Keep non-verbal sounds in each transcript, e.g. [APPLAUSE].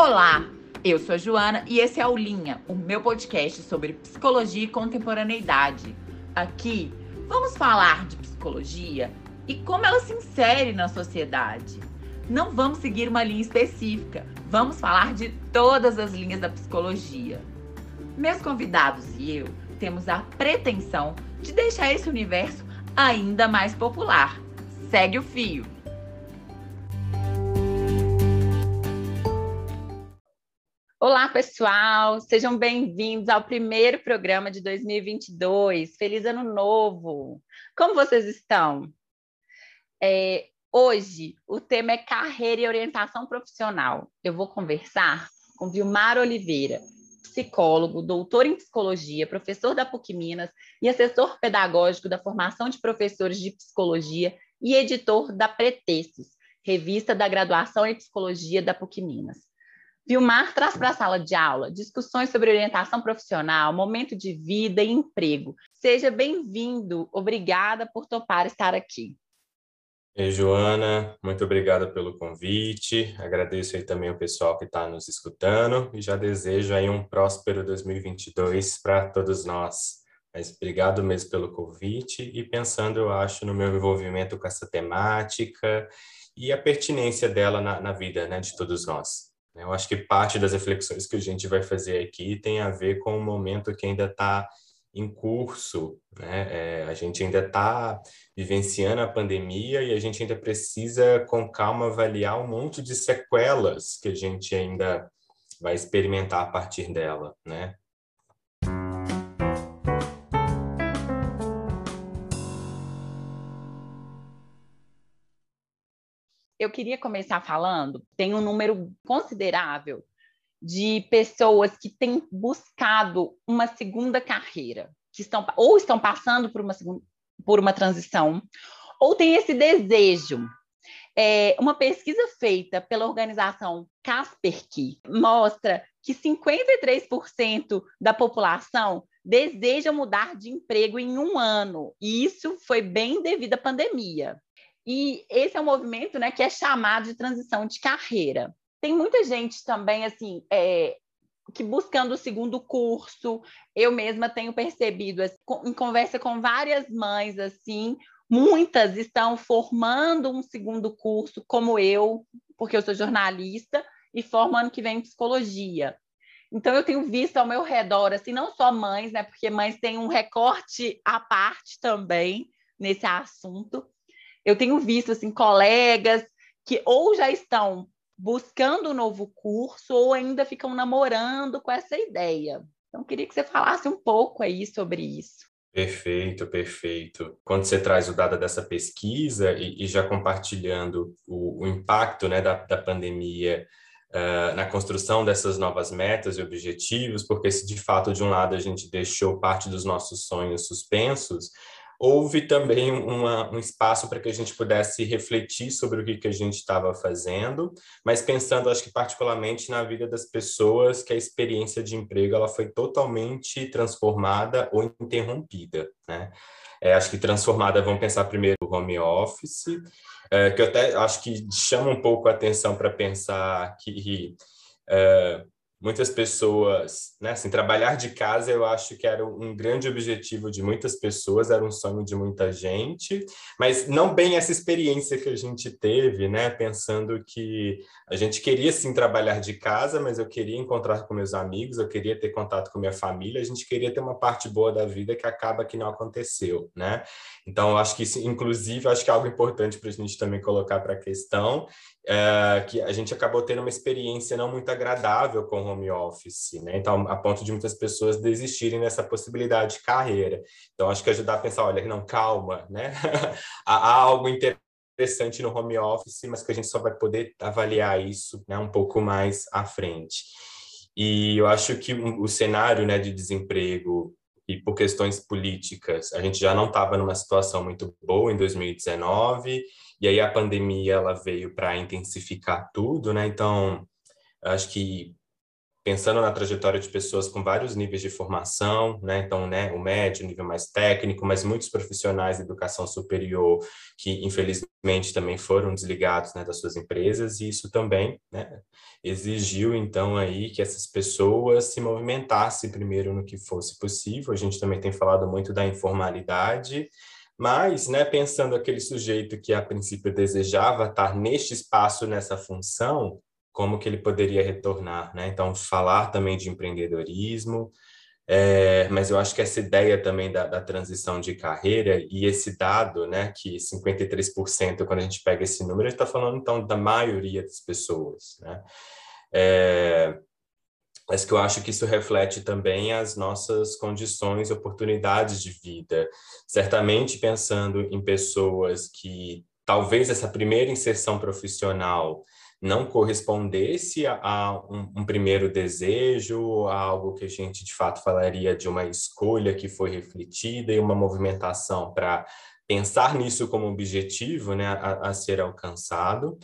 Olá, eu sou a Joana e esse é o Linha, o meu podcast sobre psicologia e contemporaneidade. Aqui vamos falar de psicologia e como ela se insere na sociedade. Não vamos seguir uma linha específica, vamos falar de todas as linhas da psicologia. Meus convidados e eu temos a pretensão de deixar esse universo ainda mais popular. Segue o fio! Olá, pessoal! Sejam bem-vindos ao primeiro programa de 2022. Feliz Ano Novo! Como vocês estão? É, hoje, o tema é carreira e orientação profissional. Eu vou conversar com Vilmar Oliveira, psicólogo, doutor em psicologia, professor da PUC Minas e assessor pedagógico da formação de professores de psicologia e editor da Pretextos, revista da graduação em psicologia da PUC Minas. Vilmar traz para a sala de aula discussões sobre orientação profissional, momento de vida e emprego. Seja bem-vindo. Obrigada por topar estar aqui. Ei, Joana, muito obrigada pelo convite. Agradeço aí também o pessoal que está nos escutando e já desejo aí um próspero 2022 para todos nós. Mas obrigado mesmo pelo convite e pensando, eu acho, no meu envolvimento com essa temática e a pertinência dela na, na vida né, de todos nós. Né? Eu acho que parte das reflexões que a gente vai fazer aqui tem a ver com o momento que ainda está em curso, né? É, a gente ainda está vivenciando a pandemia e a gente ainda precisa, com calma, avaliar um monte de sequelas que a gente ainda vai experimentar a partir dela, né? Eu queria começar falando, tem um número considerável de pessoas que têm buscado uma segunda carreira, que estão ou estão passando por uma, por uma transição, ou tem esse desejo. É, uma pesquisa feita pela organização Kaspersky mostra que 53% da população deseja mudar de emprego em um ano, e isso foi bem devido à pandemia. E esse é um movimento né, que é chamado de transição de carreira. Tem muita gente também, assim, é, que buscando o segundo curso, eu mesma tenho percebido, assim, em conversa com várias mães, assim, muitas estão formando um segundo curso, como eu, porque eu sou jornalista, e formo ano que vem em psicologia. Então, eu tenho visto ao meu redor, assim, não só mães, né, porque mães têm um recorte à parte também nesse assunto, eu tenho visto assim colegas que ou já estão buscando um novo curso ou ainda ficam namorando com essa ideia. Então, queria que você falasse um pouco aí sobre isso. Perfeito, perfeito. Quando você traz o dado dessa pesquisa e, e já compartilhando o, o impacto né, da, da pandemia uh, na construção dessas novas metas e objetivos, porque se de fato, de um lado, a gente deixou parte dos nossos sonhos suspensos, houve também uma, um espaço para que a gente pudesse refletir sobre o que, que a gente estava fazendo, mas pensando, acho que particularmente na vida das pessoas, que a experiência de emprego ela foi totalmente transformada ou interrompida, né? É, acho que transformada, vamos pensar primeiro o home office, é, que eu até acho que chama um pouco a atenção para pensar que é, muitas pessoas, né, assim, trabalhar de casa eu acho que era um grande objetivo de muitas pessoas, era um sonho de muita gente, mas não bem essa experiência que a gente teve, né, pensando que a gente queria sim trabalhar de casa, mas eu queria encontrar com meus amigos, eu queria ter contato com minha família, a gente queria ter uma parte boa da vida que acaba que não aconteceu, né? Então, eu acho que isso, inclusive, acho que é algo importante para a gente também colocar para a questão, é, que a gente acabou tendo uma experiência não muito agradável com home office, né? Então, a ponto de muitas pessoas desistirem dessa possibilidade de carreira. Então, acho que ajudar a pensar, olha, não, calma, né? [LAUGHS] há algo interessante no home office, mas que a gente só vai poder avaliar isso né, um pouco mais à frente. E eu acho que o cenário né, de desemprego e por questões políticas, a gente já não estava numa situação muito boa em 2019, e aí a pandemia ela veio para intensificar tudo, né? Então, acho que pensando na trajetória de pessoas com vários níveis de formação, né? Então, né, o médio, nível mais técnico, mas muitos profissionais de educação superior que, infelizmente, também foram desligados né, das suas empresas, e isso também né, exigiu, então, aí que essas pessoas se movimentassem primeiro no que fosse possível. A gente também tem falado muito da informalidade, mas, né, pensando aquele sujeito que a princípio desejava estar neste espaço, nessa função, como que ele poderia retornar, né? Então, falar também de empreendedorismo, é, mas eu acho que essa ideia também da, da, transição de carreira e esse dado, né, que 53%, quando a gente pega esse número, a gente está falando, então, da maioria das pessoas, né? É, mas que eu acho que isso reflete também as nossas condições, oportunidades de vida. Certamente pensando em pessoas que talvez essa primeira inserção profissional não correspondesse a, a um, um, primeiro desejo, a algo que a gente de fato falaria de uma escolha que foi refletida e uma movimentação para pensar nisso como objetivo né, a, a ser alcançado.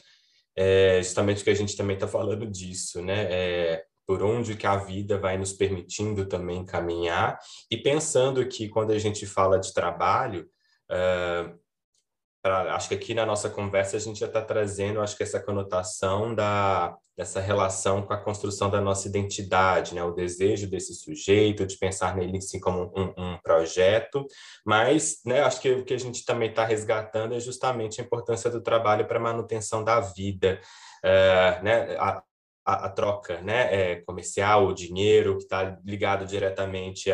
É justamente que a gente também está falando disso, né? É, por onde que a vida vai nos permitindo também caminhar e pensando que quando a gente fala de trabalho, uh, pra, acho que aqui na nossa conversa a gente já está trazendo, acho que essa conotação da, dessa relação com a construção da nossa identidade, né? o desejo desse sujeito de pensar nele assim como um, um projeto, mas né, acho que o que a gente também está resgatando é justamente a importância do trabalho para manutenção da vida. Uh, né? A, a, a, troca né, é, comercial, o dinheiro, que está ligado diretamente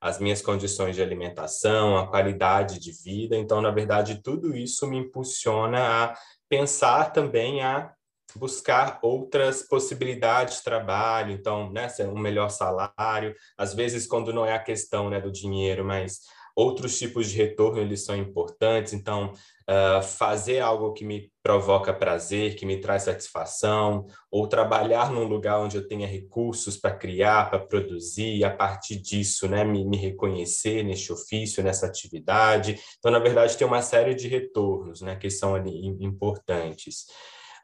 às minhas condições de alimentação, à qualidade de vida. Então, na verdade, tudo isso me impulsiona a pensar também a buscar outras possibilidades de trabalho, então, né, um melhor salário, às vezes quando não é a questão né, do dinheiro, mas outros tipos de retorno eles são importantes, então uh, fazer algo que me provoca prazer, que me traz satisfação, ou trabalhar num lugar onde eu tenha recursos para criar, para produzir, e a partir disso, né, me, me reconhecer neste ofício, nessa atividade. Então, na verdade, tem uma série de retornos, né, que são ali importantes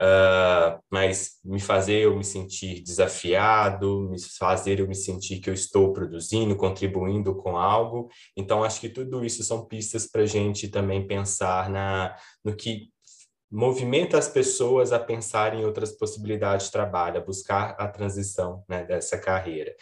uh, mas me fazer eu me sentir desafiado, me fazer eu me sentir que eu estou produzindo, contribuindo com algo. Então, acho que tudo isso são pistas para a gente também pensar na, no que movimenta as pessoas a pensar em outras possibilidades de trabalho, a buscar a transição né, dessa carreira.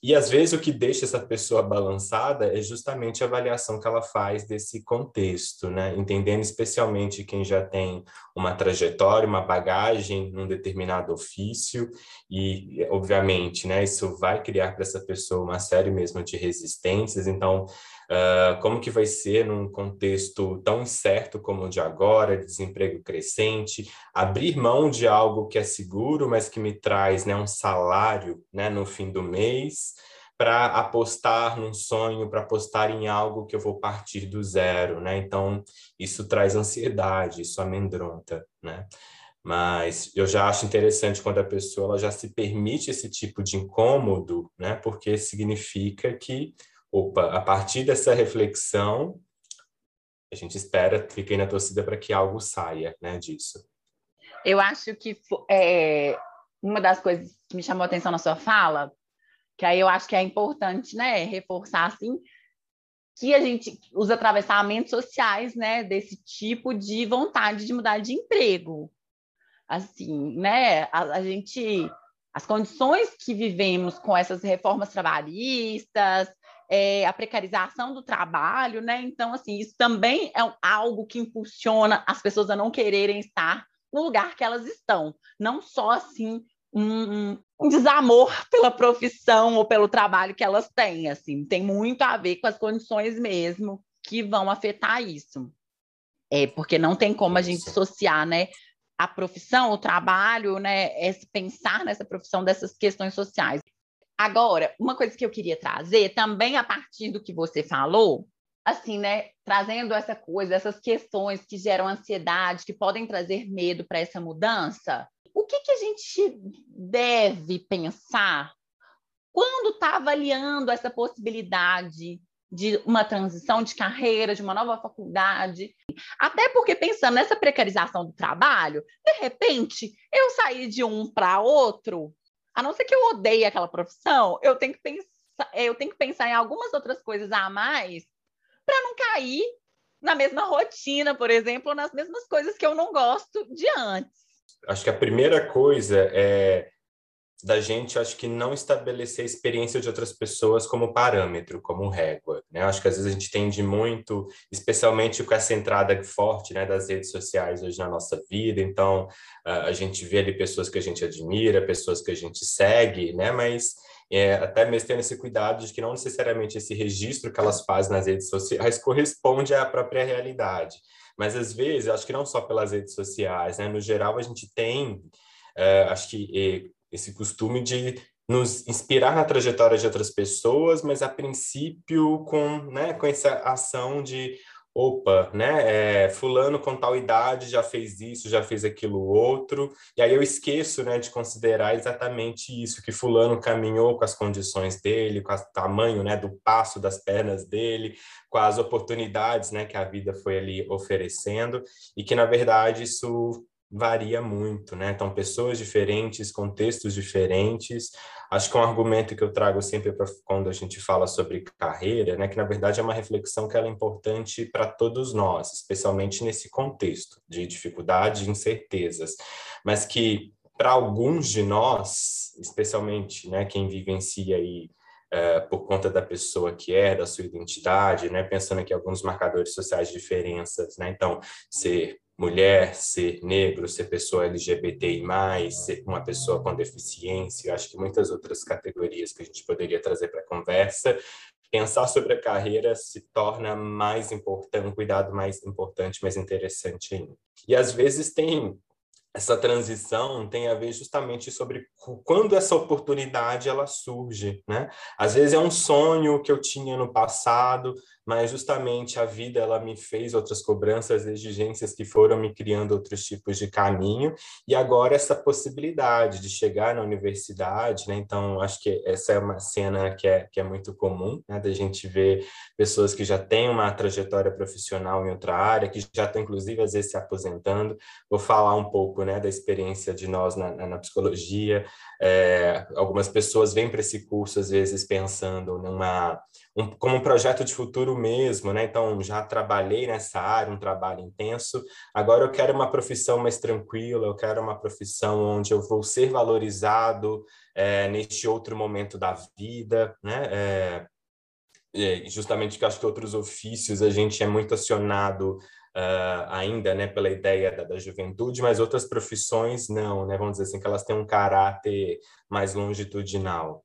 E às vezes o que deixa essa pessoa balançada é justamente a avaliação que ela faz desse contexto, né? Entendendo especialmente quem já tem uma trajetória, uma bagagem num determinado ofício e, obviamente, né, isso vai criar para essa pessoa uma série mesmo de resistências. Então, Uh, como que vai ser num contexto tão incerto como o de agora, desemprego crescente, abrir mão de algo que é seguro, mas que me traz né, um salário né, no fim do mês, para apostar num sonho, para apostar em algo que eu vou partir do zero, né? Então, isso traz ansiedade, isso amedronta, né? Mas eu já acho interessante quando a pessoa já se permite esse tipo de incômodo, né? Porque significa que opa, a partir dessa reflexão, a gente espera, fiquei na torcida para que algo saia né, disso. Eu acho que é, uma das coisas que me chamou a atenção na sua fala, que aí eu acho que é importante né, reforçar assim, que a gente os atravessamentos sociais né, desse tipo de vontade de mudar de emprego. Assim, né, a, a gente as condições que vivemos com essas reformas trabalhistas, é, a precarização do trabalho, né? Então, assim, isso também é algo que impulsiona as pessoas a não quererem estar no lugar que elas estão. Não só, assim, um, um desamor [LAUGHS] pela profissão ou pelo trabalho que elas têm, assim. Tem muito a ver com as condições mesmo que vão afetar isso. É, porque não tem como a gente associar, né? A profissão, o trabalho, né? Esse pensar nessa profissão dessas questões sociais. Agora, uma coisa que eu queria trazer, também a partir do que você falou, assim, né, trazendo essa coisa, essas questões que geram ansiedade, que podem trazer medo para essa mudança, o que, que a gente deve pensar quando está avaliando essa possibilidade de uma transição de carreira, de uma nova faculdade. Até porque, pensando nessa precarização do trabalho, de repente, eu sair de um para outro a não ser que eu odeie aquela profissão, eu tenho que pensar, eu tenho que pensar em algumas outras coisas a mais para não cair na mesma rotina, por exemplo, nas mesmas coisas que eu não gosto de antes. Acho que a primeira coisa é da gente, acho que não estabelecer a experiência de outras pessoas como parâmetro, como régua, né? Acho que às vezes a gente tende muito, especialmente com essa entrada forte, né, das redes sociais hoje na nossa vida, então a gente vê ali pessoas que a gente admira, pessoas que a gente segue, né, mas é, até mesmo tendo esse cuidado de que não necessariamente esse registro que elas fazem nas redes sociais [LAUGHS] corresponde à própria realidade. Mas às vezes, acho que não só pelas redes sociais, né? No geral, a gente tem, é, acho que esse costume de nos inspirar na trajetória de outras pessoas, mas a princípio com, né, com essa ação de opa, né, é, fulano com tal idade já fez isso, já fez aquilo outro, e aí eu esqueço, né, de considerar exatamente isso, que fulano caminhou com as condições dele, com o tamanho, né, do passo das pernas dele, com as oportunidades, né, que a vida foi ali oferecendo, e que, na verdade, isso varia muito, né? Então, pessoas diferentes, contextos diferentes. Acho que um argumento que eu trago sempre quando a gente fala sobre carreira, né, que na verdade é uma reflexão que ela é importante para todos nós, especialmente nesse contexto de dificuldade e incertezas, mas que para alguns de nós, especialmente, né, quem vivencia aí Uh, por conta da pessoa que é, da sua identidade, né? Pensando aqui alguns marcadores sociais de diferenças, né? Então, ser mulher, ser negro, ser pessoa LGBTI+, ser uma pessoa com deficiência, acho que muitas outras categorias que a gente poderia trazer para a conversa, pensar sobre a carreira se torna mais importante, um cuidado mais importante, mais interessante ainda. E às vezes tem essa transição tem a ver justamente sobre quando essa oportunidade ela surge, né? Às vezes é um sonho que eu tinha no passado, mas justamente a vida ela me fez outras cobranças, exigências que foram me criando outros tipos de caminho e agora essa possibilidade de chegar na universidade, né? Então acho que essa é uma cena que é que é muito comum, né? Da gente ver pessoas que já têm uma trajetória profissional em outra área, que já estão inclusive às vezes se aposentando. Vou falar um pouco, né? Da experiência de nós na, na psicologia. É, algumas pessoas vêm para esse curso às vezes pensando numa um, como um projeto de futuro mesmo, né? Então, já trabalhei nessa área, um trabalho intenso. Agora eu quero uma profissão mais tranquila, eu quero uma profissão onde eu vou ser valorizado é, neste outro momento da vida, né? É, justamente que acho que outros ofícios a gente é muito acionado uh, ainda, né, pela ideia da, da, juventude, mas outras profissões não, né? Vamos dizer assim que elas têm um caráter mais longitudinal.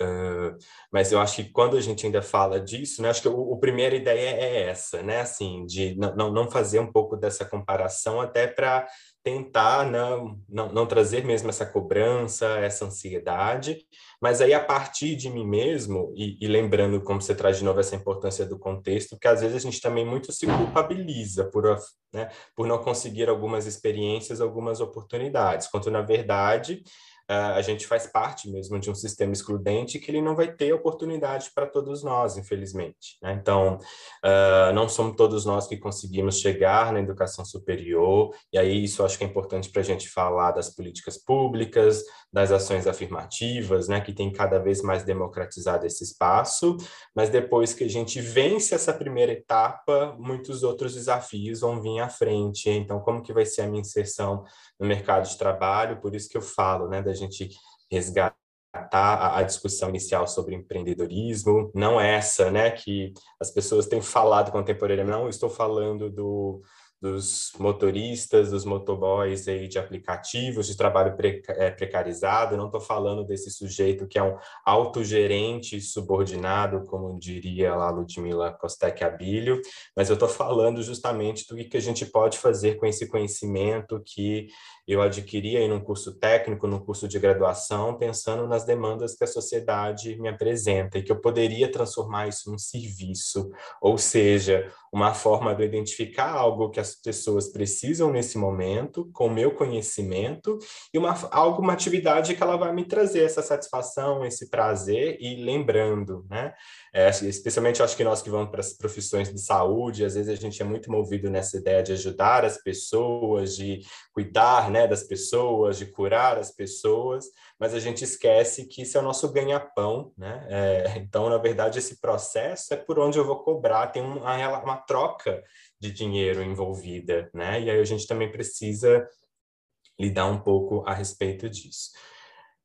Uh, mas eu acho que quando a gente ainda fala disso, né, acho que o, a primeira ideia é essa, né, assim, de não, não fazer um pouco dessa comparação até para tentar não, não, não trazer mesmo essa cobrança, essa ansiedade, mas aí a partir de mim mesmo, e, e, lembrando como você traz de novo essa importância do contexto, que às vezes a gente também muito se culpabiliza por, né, por não conseguir algumas experiências, algumas oportunidades, quando na verdade a gente faz parte mesmo de um sistema excludente que ele não vai ter oportunidade para todos nós, infelizmente. Né? Então, uh, não somos todos nós que conseguimos chegar na educação superior, e aí isso acho que é importante para a gente falar das políticas públicas, das ações afirmativas, né, que tem cada vez mais democratizado esse espaço, mas depois que a gente vence essa primeira etapa, muitos outros desafios vão vir à frente. Então, como que vai ser a minha inserção no mercado de trabalho? Por isso que eu falo, né, da gente resgatar a, discussão inicial sobre empreendedorismo, não essa, né, que as pessoas têm falado contemporaneamente, não estou falando do dos motoristas, dos motoboys aí de aplicativos de trabalho é, precarizado. não estou falando desse sujeito que é um autogerente subordinado, como diria lá Ludmila Costec Abílio, mas eu estou falando justamente do que a gente pode fazer com esse conhecimento que eu adquiri aí num curso técnico, num curso de graduação, pensando nas demandas que a sociedade me apresenta e que eu poderia transformar isso num serviço, ou seja, uma forma de identificar algo que as pessoas precisam nesse momento, com o meu conhecimento, e uma, algo, uma atividade que ela vai me trazer essa satisfação, esse prazer, e lembrando, né? É, especialmente acho que nós que vamos para as profissões de saúde, às vezes a gente é muito movido nessa ideia de ajudar as pessoas, de cuidar né, das pessoas, de curar as pessoas, mas a gente esquece que isso é o nosso ganha-pão, né? É, [LAUGHS] então, na verdade, esse processo é por onde eu vou cobrar, tem uma, uma troca de dinheiro envolvida, né? E aí a gente também precisa lidar um pouco a respeito disso.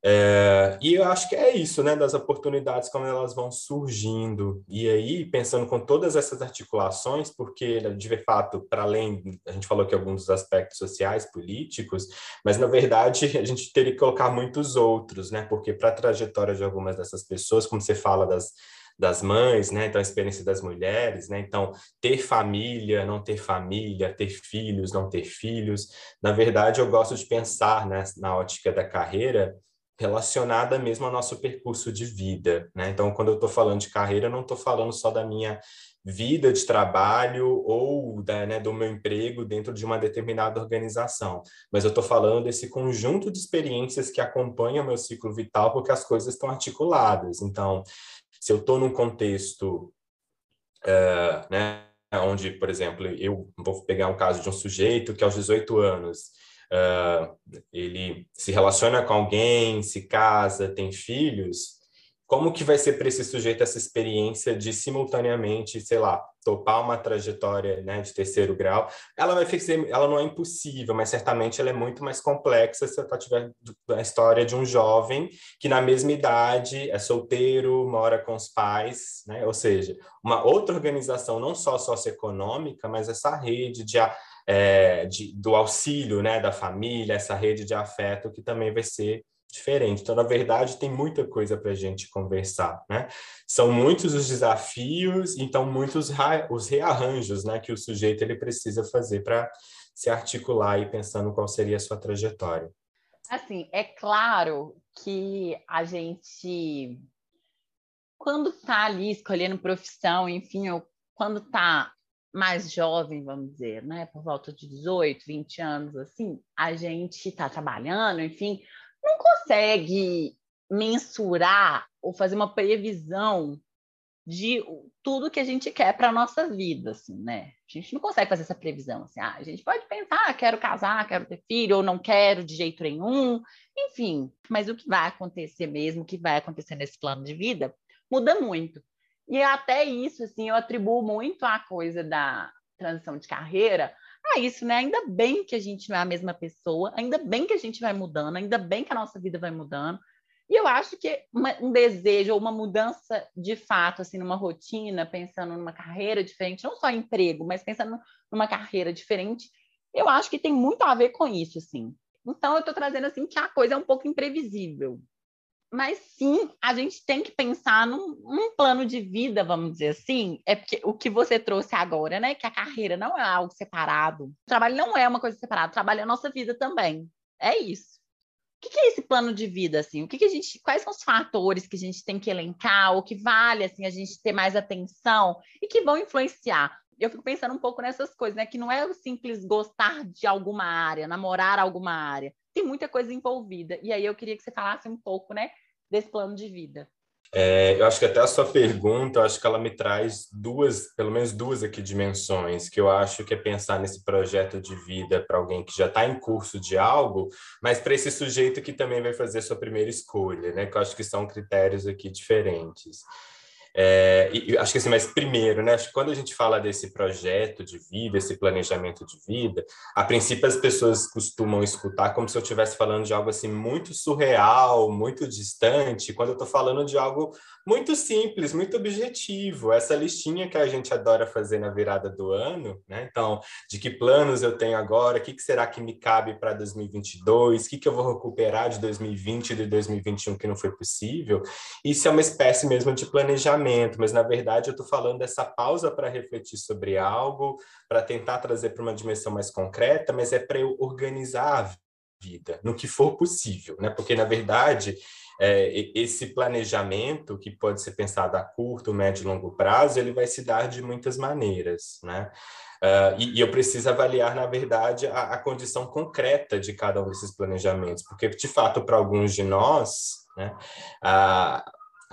É, e eu acho que é isso, né, das oportunidades como elas vão surgindo. E aí, pensando com todas essas articulações, porque, de fato, para além, a gente falou que alguns dos aspectos sociais, políticos, mas, na verdade, [LAUGHS] a gente teria que colocar muitos outros, né, porque para a trajetória de algumas dessas pessoas, como você fala das, das mães, né? Então, a experiência das mulheres, né? Então, ter família, não ter família, ter filhos, não ter filhos. Na verdade, eu gosto de pensar né, na ótica da carreira relacionada mesmo ao nosso percurso de vida, né? Então, quando eu estou falando de carreira, eu não estou falando só da minha vida de trabalho ou da, né, do meu emprego dentro de uma determinada organização, mas eu estou falando desse conjunto de experiências que acompanha o meu ciclo vital, porque as coisas estão articuladas. Então, se eu estou num contexto, uh, né, onde, por exemplo, eu vou pegar um caso de um sujeito que aos 18 anos uh, ele se relaciona com alguém, se casa, tem filhos, como que vai ser para esse sujeito essa experiência de simultaneamente, sei lá, topar uma trajetória né, de terceiro grau? Ela vai ser, ela não é impossível, mas certamente ela é muito mais complexa se você tiver a história de um jovem que na mesma idade é solteiro, mora com os pais, né? Ou seja, uma outra organização não só socioeconômica, mas essa rede de é, de, do auxílio né, da família, essa rede de afeto que também vai ser diferente. Então, na verdade, tem muita coisa para a gente conversar, né? São muitos os desafios, então muitos os rearranjos, né, que o sujeito ele precisa fazer para se articular e pensando qual seria a sua trajetória. Assim, é claro que a gente, quando está ali escolhendo profissão, enfim, ou quando está mais jovem, vamos dizer, né, por volta de 18, 20 anos, assim, a gente está trabalhando, enfim, não consegue mensurar ou fazer uma previsão de tudo que a gente quer para a nossa vida, assim, né? A gente não consegue fazer essa previsão, assim, ah, a gente pode pensar, ah, quero casar, quero ter filho, ou não quero de jeito nenhum, enfim, mas o que vai acontecer mesmo, o que vai acontecer nesse plano de vida, muda muito. E até isso, assim, eu atribuo muito a coisa da transição de carreira a isso, né? Ainda bem que a gente não é a mesma pessoa, ainda bem que a gente vai mudando, ainda bem que a nossa vida vai mudando. E eu acho que uma, um desejo ou uma mudança de fato, assim, numa rotina, pensando numa carreira diferente, não só emprego, mas pensando numa carreira diferente, eu acho que tem muito a ver com isso, assim. Então, eu estou trazendo, assim, que a coisa é um pouco imprevisível mas sim, a gente tem que pensar num, num, plano de vida, vamos dizer assim. É porque o que você trouxe agora, né? Que a carreira não é algo separado. O trabalho não é uma coisa separada, o trabalho é a nossa vida também. É isso. O que é esse plano de vida, assim? O que, que a gente, quais são os fatores que a gente tem que elencar, ou que vale, assim, a gente ter mais atenção e que vão influenciar? Eu fico pensando um pouco nessas coisas, né? Que não é o simples gostar de alguma área, namorar alguma área tem muita coisa envolvida. E aí eu queria que você falasse um pouco, né, desse plano de vida. É, eu acho que até a sua pergunta, eu acho que ela me traz duas, pelo menos duas aqui dimensões, que eu acho que é pensar nesse projeto de vida para alguém que já está em curso de algo, mas para esse sujeito que também vai fazer sua primeira escolha, né? Que eu acho que são critérios aqui diferentes. É, e acho que assim, mas primeiro, né, acho que quando a gente fala desse projeto de vida, esse planejamento de vida, a princípio as pessoas costumam escutar como se eu estivesse falando de algo assim muito surreal, muito distante, quando eu estou falando de algo muito simples, muito objetivo, essa listinha que a gente adora fazer na virada do ano, né? Então, de que planos eu tenho agora, o que, que será que me cabe para 2022, o que, que eu vou recuperar de 2020 e de 2021 que não foi possível, isso é uma espécie mesmo de planejamento, mas na verdade eu estou falando dessa pausa para refletir sobre algo, para tentar trazer para uma dimensão mais concreta, mas é para eu organizar a vida, no que for possível, né? Porque, na verdade, é, esse planejamento, que pode ser pensado a curto, médio e longo prazo, ele vai se dar de muitas maneiras, né? Uh, e, e, eu preciso avaliar, na verdade, a, a, condição concreta de cada um desses planejamentos, porque, de fato, para alguns de nós, né, a,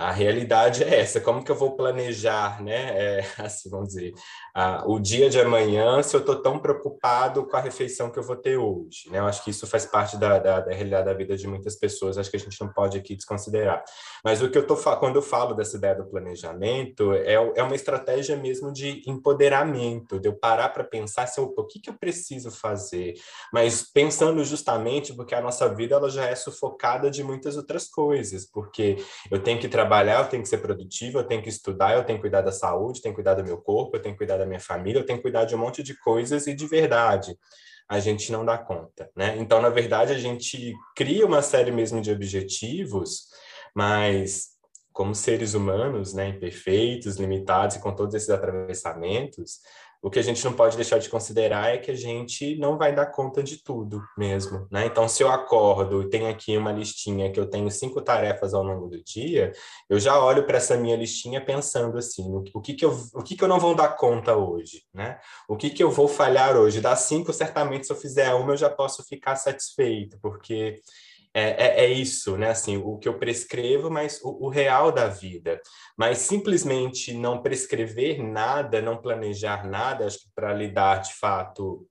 a realidade é essa, como que eu vou planejar, né, é, [LAUGHS] assim, vamos dizer, o dia de amanhã se eu estou tão preocupado com a refeição que eu vou ter hoje, né, eu acho que isso faz parte da, da, da, realidade da vida de muitas pessoas, acho que a gente não pode aqui desconsiderar, mas o que eu tô, quando eu falo dessa ideia do planejamento, é, é uma estratégia mesmo de empoderamento, de eu parar para pensar se eu, o que que eu preciso fazer, mas pensando justamente porque a nossa vida, ela já é sufocada de muitas outras coisas, porque eu tenho que trabalhar, eu tenho que ser produtivo, eu tenho que estudar, eu tenho que cuidar da saúde, eu tenho que cuidar do meu corpo, eu tenho que cuidar da minha família, eu tenho que cuidar de um monte de coisas e de verdade a gente não dá conta, né? Então, na verdade, a gente cria uma série mesmo de objetivos, mas como seres humanos, né, imperfeitos, limitados e com todos esses atravessamentos, o que a gente não pode deixar de considerar é que a gente não vai dar conta de tudo mesmo, né? Então, se eu acordo e tenho aqui uma listinha que eu tenho cinco tarefas ao longo do dia, eu já olho para essa minha listinha pensando assim, o que que eu, o que que eu não vou dar conta hoje, né? O que que eu vou falhar hoje? Das cinco, certamente, se eu fizer uma, eu já posso ficar satisfeito, porque é, é, é, isso, né? Assim, o que eu prescrevo, mas o, o, real da vida. Mas simplesmente não prescrever nada, não planejar nada, acho que para lidar de fato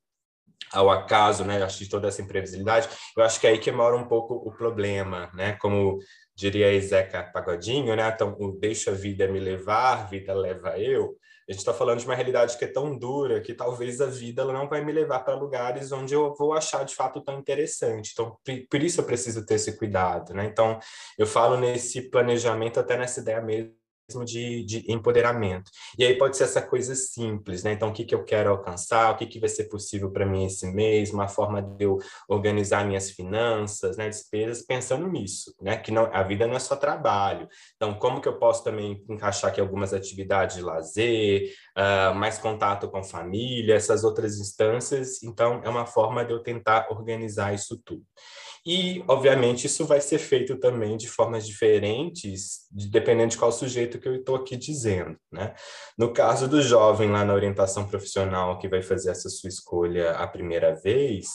ao acaso, né? Acho de toda essa imprevisibilidade, eu acho que é aí que mora um pouco o problema, né? Como diria Zeca Pagodinho, né? Então, deixa a vida me levar, vida leva eu. A gente está falando de uma realidade que é tão dura que talvez a vida ela não vai me levar para lugares onde eu vou achar de fato tão interessante. Então, por isso eu preciso ter esse cuidado, né? Então, eu falo nesse planejamento até nessa ideia mesmo de, de, empoderamento. E aí pode ser essa coisa simples, né? Então, o que, que eu quero alcançar, o que, que vai ser possível para mim esse mês, uma forma de eu organizar minhas finanças, né? Despesas, pensando nisso, né? Que não, a vida não é só trabalho. Então, como que eu posso também encaixar aqui algumas atividades de lazer, uh, mais contato com família, essas outras instâncias. Então, é uma forma de eu tentar organizar isso tudo. E, obviamente, isso vai ser feito também de formas diferentes, dependendo de qual sujeito que eu estou aqui dizendo. Né? No caso do jovem lá na orientação profissional que vai fazer essa sua escolha a primeira vez,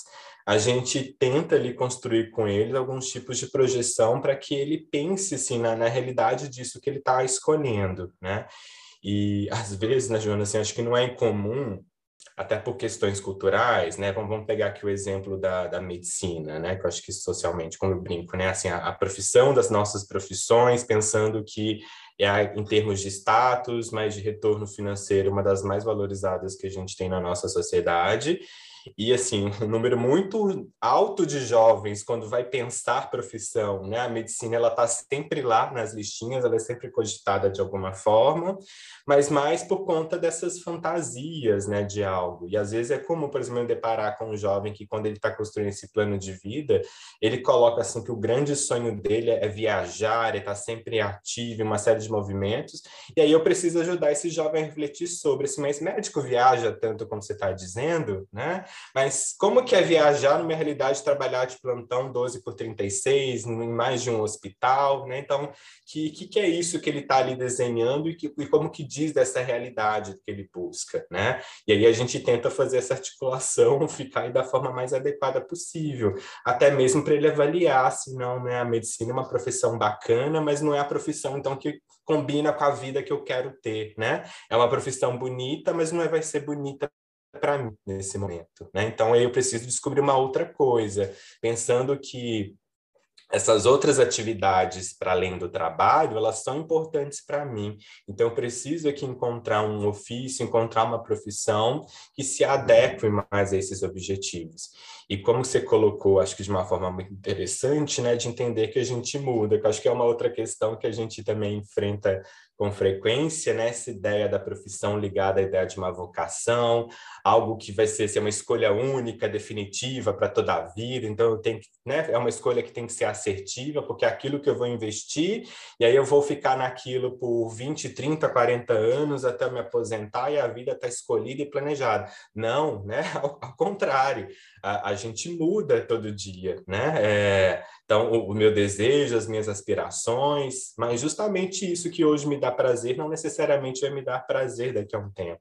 a gente tenta ali construir com ele alguns tipos de projeção para que ele pense assim, na, na realidade disso que ele está escolhendo. Né? E às vezes, né, Joana, assim, acho que não é incomum até por questões culturais, né? Vamos, pegar aqui o exemplo da, da medicina, né? Que eu acho que socialmente, como eu brinco, né? Assim, a, a profissão das nossas profissões, pensando que é, em termos de status, mas de retorno financeiro, uma das mais valorizadas que a gente tem na nossa sociedade. E, assim, [LAUGHS] um número muito alto de jovens, quando vai pensar profissão, né? A medicina, ela está sempre lá nas listinhas, ela é sempre cogitada de alguma forma, mas mais por conta dessas fantasias, né, de algo. E, às vezes, é comum, por exemplo, deparar com um jovem que, quando ele está construindo esse plano de vida, ele coloca, assim, que o grande sonho dele é viajar, é estar tá sempre ativo uma série de movimentos, e aí eu preciso ajudar esse jovem a refletir sobre, assim, mas médico viaja tanto como você está dizendo, né? Mas como que é viajar numa realidade trabalhar de plantão 12 por 36, em mais de um hospital, né? Então, que, que, que é isso que ele está ali desenhando e, que, e como que diz dessa realidade que ele busca, né? E aí a gente tenta fazer essa articulação [LAUGHS] ficar da forma mais adequada possível, até mesmo para ele avaliar se não, né? A medicina é uma profissão bacana, mas não é a profissão, então, que combina com a vida que eu quero ter, né? É uma profissão bonita, mas não é, vai ser bonita para mim nesse momento, né? Então aí eu preciso descobrir uma outra coisa, pensando que essas outras atividades para além do trabalho, elas são importantes para mim. Então, eu preciso aqui encontrar um ofício, encontrar uma profissão que se adeque mais a esses objetivos. E como você colocou, acho que de uma forma muito interessante, né, de entender que a gente muda, que acho que é uma outra questão que a gente também enfrenta com frequência, né? Essa ideia da profissão ligada à ideia de uma vocação, algo que vai ser, ser uma escolha única, definitiva para toda a vida. Então, eu tenho que, né? É uma escolha que tem que ser assertiva, porque é aquilo que eu vou investir, e aí eu vou ficar naquilo por 20, 30, 40 anos até me aposentar e a vida está escolhida e planejada. Não, né? [LAUGHS] Ao, ao contrário, a, a, gente muda todo dia, né? É, então, o, o, meu desejo, as minhas aspirações, mas justamente isso que hoje me dá prazer não necessariamente vai me dar prazer daqui a um tempo.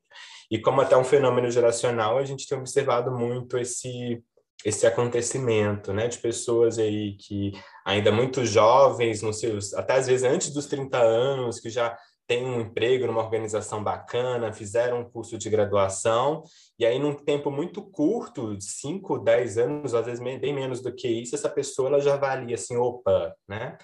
E como até um fenômeno geracional, a gente tem observado muito esse esse acontecimento, né, de pessoas aí que ainda muito jovens, nos seus, até às vezes antes dos 30 anos, que já têm um emprego numa organização bacana, fizeram um curso de graduação, e aí num tempo muito curto, 5, 10 anos, às vezes bem menos do que isso, essa pessoa ela já valia assim, opa, né?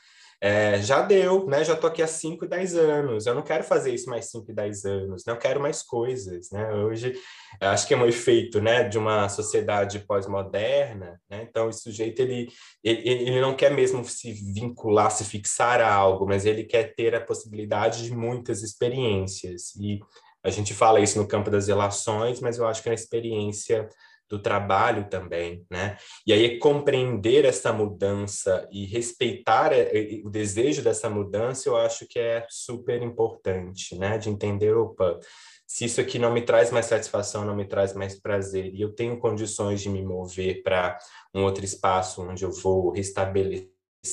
É, já deu, né? Já estou aqui há 5, 10 anos. Eu não quero fazer isso mais 5, 10 anos, né? Eu quero mais coisas, né? Hoje, acho que é um efeito, né, de uma sociedade pós-moderna, né? Então, o sujeito, ele, ele, ele não quer mesmo se vincular, se fixar a algo, mas ele quer ter a possibilidade de muitas experiências. E a gente fala isso no campo das relações, mas eu acho que na experiência do trabalho também, né? E aí compreender essa mudança e respeitar eh, eh, o desejo dessa mudança, eu acho que é super importante, né? De entender, opa, se isso aqui não me traz mais satisfação, não me traz mais prazer, e eu tenho condições de me mover para um outro espaço onde eu vou restabelecer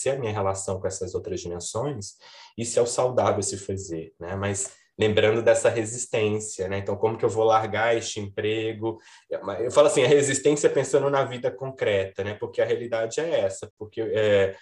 a minha relação com essas outras dimensões, isso é o saudável se fazer, né? Mas lembrando dessa resistência, né? Então, como que eu vou largar este emprego? Eu falo assim, a resistência pensando na vida concreta, né? Porque a realidade é essa, porque é,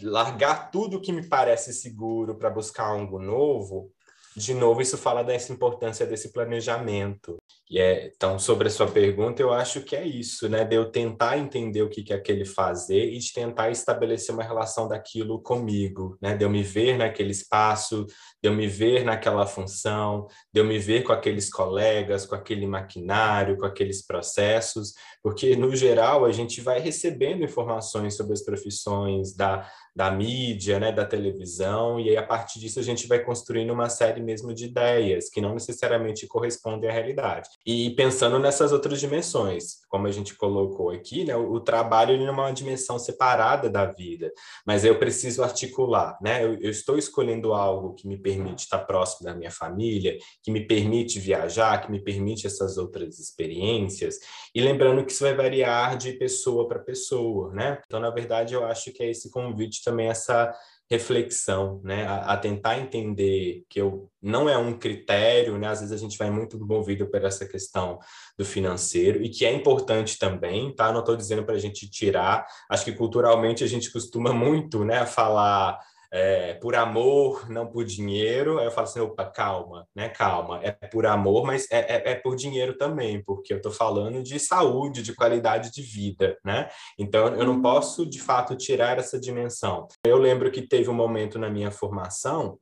largar tudo que me parece seguro para buscar algo novo, de novo, isso fala dessa importância desse planejamento. É, então, sobre a sua pergunta, eu acho que é isso, né? De eu tentar entender o que, que é aquele fazer e de tentar estabelecer uma relação daquilo comigo, né? De eu me ver naquele espaço, de eu me ver naquela função, de eu me ver com aqueles colegas, com aquele maquinário, com aqueles processos, porque, no geral, a gente vai recebendo informações sobre as profissões da, da mídia, né? Da televisão, e aí, a partir disso, a gente vai construindo uma série mesmo de ideias que não necessariamente correspondem à realidade. E pensando nessas outras dimensões, como a gente colocou aqui, né, o, trabalho ele é uma dimensão separada da vida, mas eu preciso articular, né? Eu, eu, estou escolhendo algo que me permite estar próximo da minha família, que me permite viajar, que me permite essas outras experiências, e lembrando que isso vai variar de pessoa para pessoa, né? Então, na verdade, eu acho que é esse convite também essa reflexão, né, a, a, tentar entender que eu não é um critério, né, às vezes a gente vai muito movido por essa questão do financeiro e que é importante também, tá? Não estou dizendo para a gente tirar, acho que culturalmente a gente costuma muito, né, falar é, por amor, não por dinheiro. Aí eu falo assim, opa, calma, né? Calma, é por amor, mas é, é, é por dinheiro também, porque eu estou falando de saúde, de qualidade de vida, né? Então eu não posso, de fato, tirar essa dimensão. Eu lembro que teve um momento na minha formação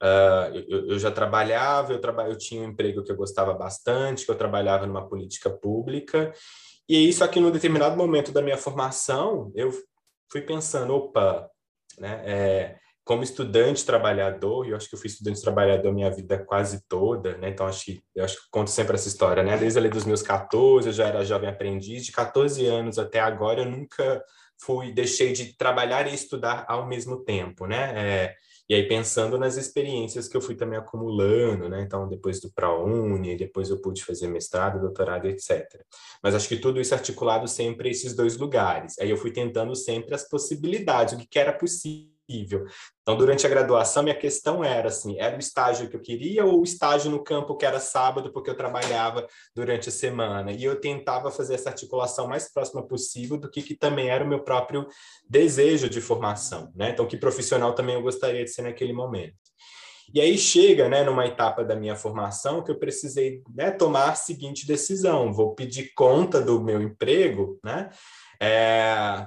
Uh, eu, eu, já trabalhava, eu, traba, eu tinha um emprego que eu gostava bastante, que eu trabalhava numa política pública, e só que num determinado momento da minha formação, eu fui pensando, opa, né? É, como estudante trabalhador, e eu acho que eu fui estudante trabalhador minha vida quase toda, né? Então acho que eu acho que conto sempre essa história, né? Desde ali dos meus 14, eu já era jovem aprendiz, de 14 anos até agora eu nunca fui deixei de trabalhar e estudar ao mesmo tempo, né? É, e aí pensando nas experiências que eu fui também acumulando, né? Então depois do ProUni, depois eu pude fazer mestrado, doutorado, etc. Mas acho que tudo isso articulado sempre esses dois lugares. Aí eu fui tentando sempre as possibilidades, o que era possível possível. Então, durante a graduação, minha questão era assim: era o estágio que eu queria ou o estágio no campo que era sábado, porque eu trabalhava durante a semana? E eu tentava fazer essa articulação mais próxima possível do que, que também era o meu próprio desejo de formação, né? Então, que profissional também eu gostaria de ser naquele momento. E aí chega, né, numa etapa da minha formação que eu precisei né, tomar a seguinte decisão: vou pedir conta do meu emprego, né? É,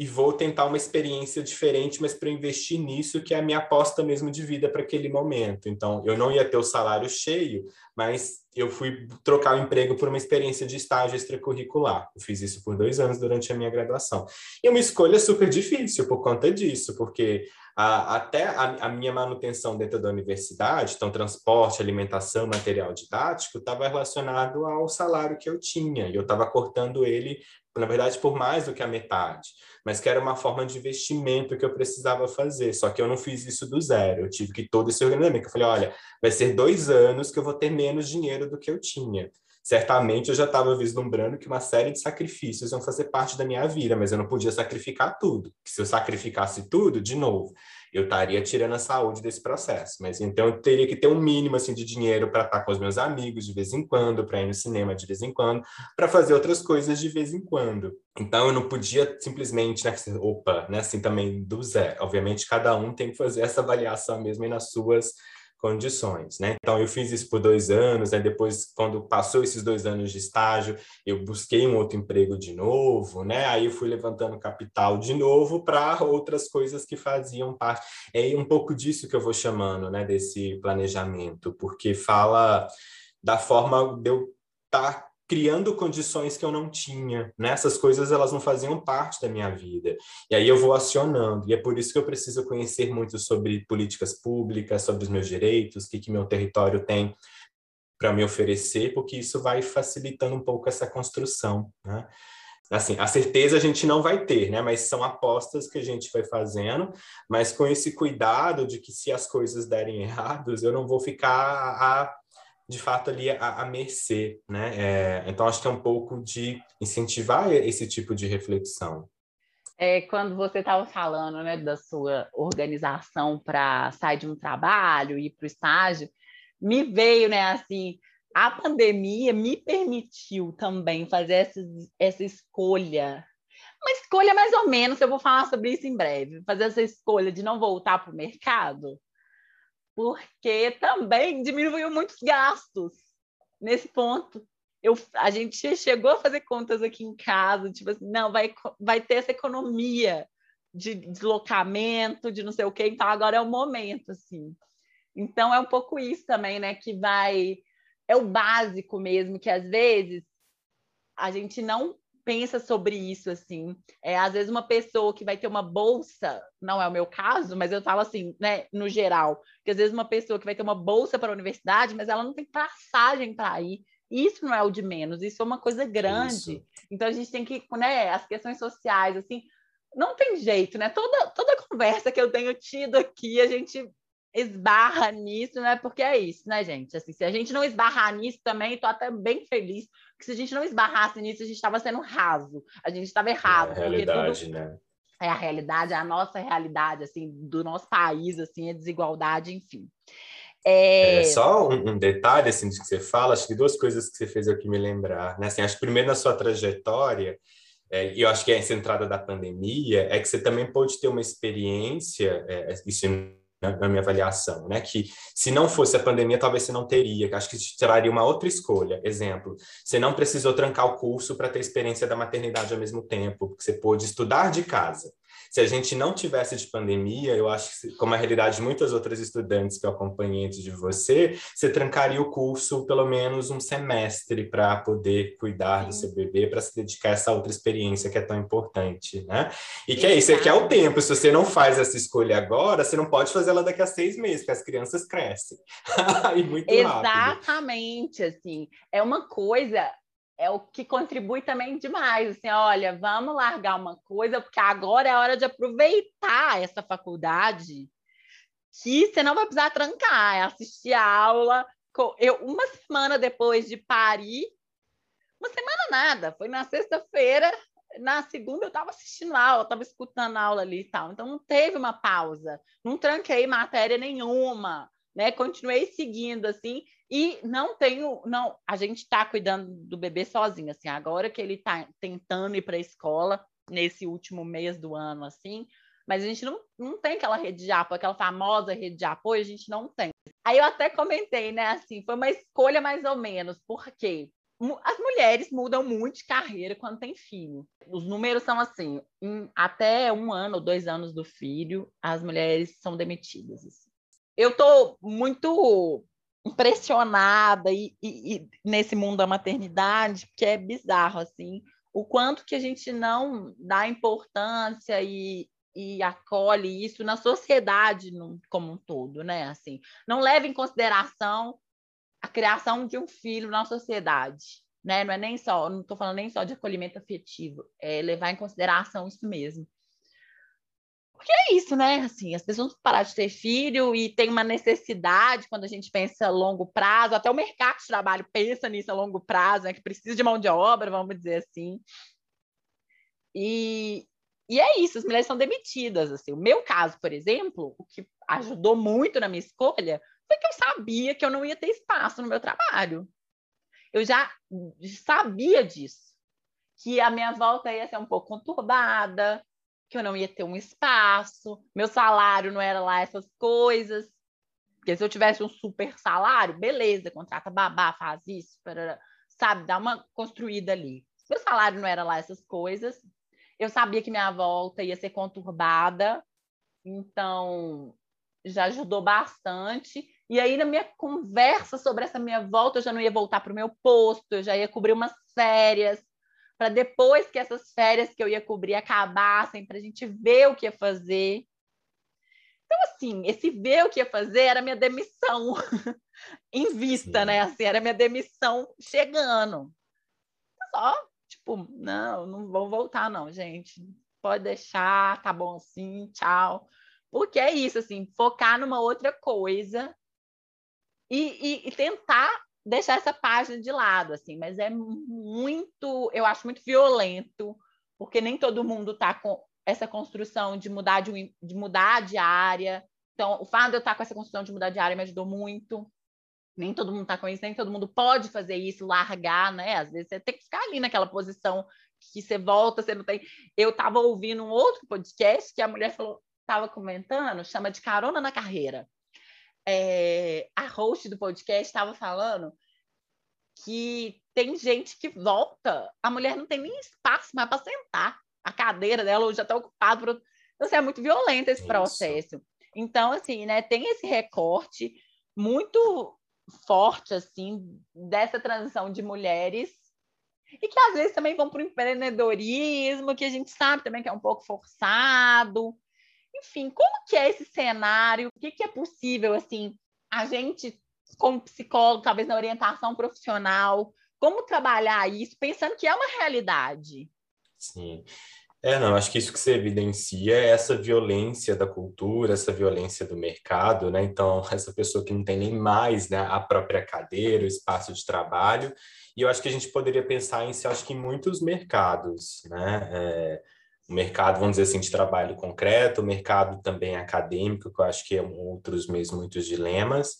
e vou tentar uma experiência diferente, mas para investir nisso, que é a minha aposta mesmo de vida para aquele momento. Então, eu não ia ter o salário cheio, mas eu fui trocar o emprego por uma experiência de estágio extracurricular. Eu fiz isso por dois anos durante a minha graduação. E uma escolha super difícil por conta disso, porque a, até a, a, minha manutenção dentro da universidade, então transporte, alimentação, material didático, estava relacionado ao salário que eu tinha, e eu estava cortando ele na verdade, por mais do que a metade, mas que era uma forma de investimento que eu precisava fazer. Só que eu não fiz isso do zero, eu tive que todo esse organizamento. Eu falei, olha, vai ser dois anos que eu vou ter menos dinheiro do que eu tinha. Certamente eu já estava vislumbrando que uma série de sacrifícios iam fazer parte da minha vida, mas eu não podia sacrificar tudo. Se eu sacrificasse tudo, de novo, eu estaria tirando a saúde desse processo. Mas então eu teria que ter um mínimo assim de dinheiro para estar com os meus amigos de vez em quando, para ir no cinema de vez em quando, para fazer outras coisas de vez em quando. Então eu não podia simplesmente, né, opa, né, assim também do zero. Obviamente cada um tem que fazer essa avaliação mesmo nas suas condições, né? Então eu fiz isso por dois anos, né? Depois, quando passou esses dois anos de estágio, eu busquei um outro emprego de novo, né? Aí eu fui levantando capital de novo para outras coisas que faziam parte. É um pouco disso que eu vou chamando, né? Desse planejamento, porque fala da forma de eu estar tá criando condições que eu não tinha. Né? Essas coisas elas não faziam parte da minha vida. E aí eu vou acionando. E é por isso que eu preciso conhecer muito sobre políticas públicas, sobre os meus direitos, o que, que meu território tem para me oferecer, porque isso vai facilitando um pouco essa construção. Né? Assim, a certeza a gente não vai ter, né? Mas são apostas que a gente vai fazendo, mas com esse cuidado de que se as coisas derem errados, eu não vou ficar a de fato ali a, a mercê, né? É, então acho que é um pouco de incentivar esse tipo de reflexão. É, quando você estava falando né, da sua organização para sair de um trabalho e ir para o estágio, me veio né, assim, a pandemia me permitiu também fazer essa, essa escolha. Uma escolha mais ou menos, eu vou falar sobre isso em breve, fazer essa escolha de não voltar para o mercado porque também diminuiu muitos gastos nesse ponto. Eu, a gente chegou a fazer contas aqui em casa, tipo assim, não, vai, vai ter essa economia de deslocamento, de não sei o quê, então agora é o momento, assim. Então é um pouco isso também, né, que vai é o básico mesmo, que às vezes a gente não pensa sobre isso assim. É, às vezes uma pessoa que vai ter uma bolsa, não é o meu caso, mas eu falo assim, né, no geral, que às vezes uma pessoa que vai ter uma bolsa para a universidade, mas ela não tem passagem para ir. Isso não é o de menos, isso é uma coisa grande. Isso. Então a gente tem que, né, as questões sociais assim, não tem jeito, né? Toda toda conversa que eu tenho tido aqui, a gente esbarra nisso, né? Porque é isso, né, gente? Assim, se a gente não esbarrar nisso também, estou até bem feliz, porque se a gente não esbarrasse nisso, a gente estava sendo raso, a gente estava errado. É a realidade, tudo... né? É a realidade, é a nossa realidade, assim, do nosso país, assim, a desigualdade, enfim. É... é só um, um, detalhe, assim, de que você fala, acho que duas coisas que você fez aqui me lembrar, né? Assim, acho que primeiro na sua trajetória, é, e eu acho que é essa entrada da pandemia, é que você também pode ter uma experiência, é, isso na minha avaliação, né? Que se não fosse a pandemia, talvez você não teria. Acho que traria uma outra escolha. Exemplo, você não precisou trancar o curso para ter experiência da maternidade ao mesmo tempo, porque você pôde estudar de casa. Se a gente não tivesse de pandemia, eu acho que, como a realidade de muitas outras estudantes que eu acompanhei antes de você, você trancaria o curso pelo menos um semestre para poder cuidar do seu bebê, para se dedicar a essa outra experiência que é tão importante, né? E que é isso, é que é o tempo. Se você não faz essa escolha agora, você não pode fazer ela daqui a seis meses, porque as crianças crescem. [LAUGHS] e muito Exatamente, rápido. assim. É uma coisa é o que contribui também demais. Assim, olha, vamos largar uma coisa, porque agora é a hora de aproveitar essa faculdade que você não vai precisar trancar, é assistir a aula. Eu, uma semana depois de parir, uma semana nada, foi na sexta-feira, na segunda eu estava assistindo aula, estava escutando aula ali e tal. Então não teve uma pausa, não tranquei matéria nenhuma, né? Continuei seguindo assim e não tenho, não, a gente está cuidando do bebê sozinho, assim, agora que ele está tentando ir para a escola nesse último mês do ano, assim, mas a gente não, não tem aquela rede de apoio, aquela famosa rede de apoio, a gente não tem. Aí eu até comentei, né, assim, foi uma escolha mais ou menos, porque as mulheres mudam muito de carreira quando tem filho. Os números são assim, até um ano ou dois anos do filho, as mulheres são demitidas. Assim. Eu estou muito impressionada e, e, e, nesse mundo da maternidade, porque é bizarro, assim, o quanto que a gente não dá importância e, e acolhe isso na sociedade como um todo, né? Assim, não leva em consideração a criação de um filho na sociedade, né? Não é nem só, não estou falando nem só de acolhimento afetivo, é levar em consideração isso mesmo. Porque é isso, né? Assim, as pessoas parar de ter filho e tem uma necessidade quando a gente pensa a longo prazo, até o mercado de trabalho pensa nisso a longo prazo, né? Que precisa de mão de obra, vamos dizer assim. E, e é isso, as mulheres são demitidas. Assim. O meu caso, por exemplo, o que ajudou muito na minha escolha foi que eu sabia que eu não ia ter espaço no meu trabalho. Eu já sabia disso, que a minha volta ia ser um pouco conturbada, que eu não ia ter um espaço, meu salário não era lá essas coisas. Porque se eu tivesse um super salário, beleza, contrata babá, faz isso, sabe, dá uma construída ali. Meu salário não era lá essas coisas. Eu sabia que minha volta ia ser conturbada, então já ajudou bastante. E aí, na minha conversa sobre essa minha volta, eu já não ia voltar para o meu posto, eu já ia cobrir umas férias, para depois que essas férias que eu ia cobrir acabassem, para a gente ver o que ia fazer. Então, assim, esse ver o que ia fazer era minha demissão [LAUGHS] em vista, né? Assim, era minha demissão chegando. Só, tipo, não, não vou voltar, não, gente. Pode deixar, tá bom assim, tchau. Porque é isso, assim, focar numa outra coisa e, e, e tentar deixar essa página de lado, assim, mas é muito, eu acho muito violento, porque nem todo mundo está com essa construção de mudar de, de mudar de área. Então, o fato de eu estar tá com essa construção de mudar de área me ajudou muito. Nem todo mundo está com isso, nem todo mundo pode fazer isso, largar, né? Às vezes você tem que ficar ali naquela posição que você volta, você não tem. Eu estava ouvindo um outro podcast que a mulher falou, estava comentando, chama de carona na carreira é, a host do podcast estava falando que tem gente que volta, a mulher não tem nem espaço mais para sentar, a cadeira dela já está ocupada. Por... Então, assim, é muito violento esse Isso. processo. Então, assim, né, tem esse recorte muito forte, assim, dessa transição de mulheres e que às vezes também vão para o empreendedorismo, que a gente sabe também que é um pouco forçado, enfim, como que é esse cenário? O que, que é possível, assim, a gente, como psicólogo, talvez na orientação profissional, como trabalhar isso, pensando que é uma realidade? Sim. É, não, acho que isso que você evidencia é essa violência da cultura, essa violência do mercado, né? Então, [LAUGHS] essa pessoa que não tem nem mais né, a própria cadeira, o espaço de trabalho, e eu acho que a gente poderia pensar em, acho que em muitos mercados, né? É, o mercado, vamos dizer assim, de trabalho concreto, o mercado também acadêmico, que eu acho que é um outros mesmo muitos dilemas,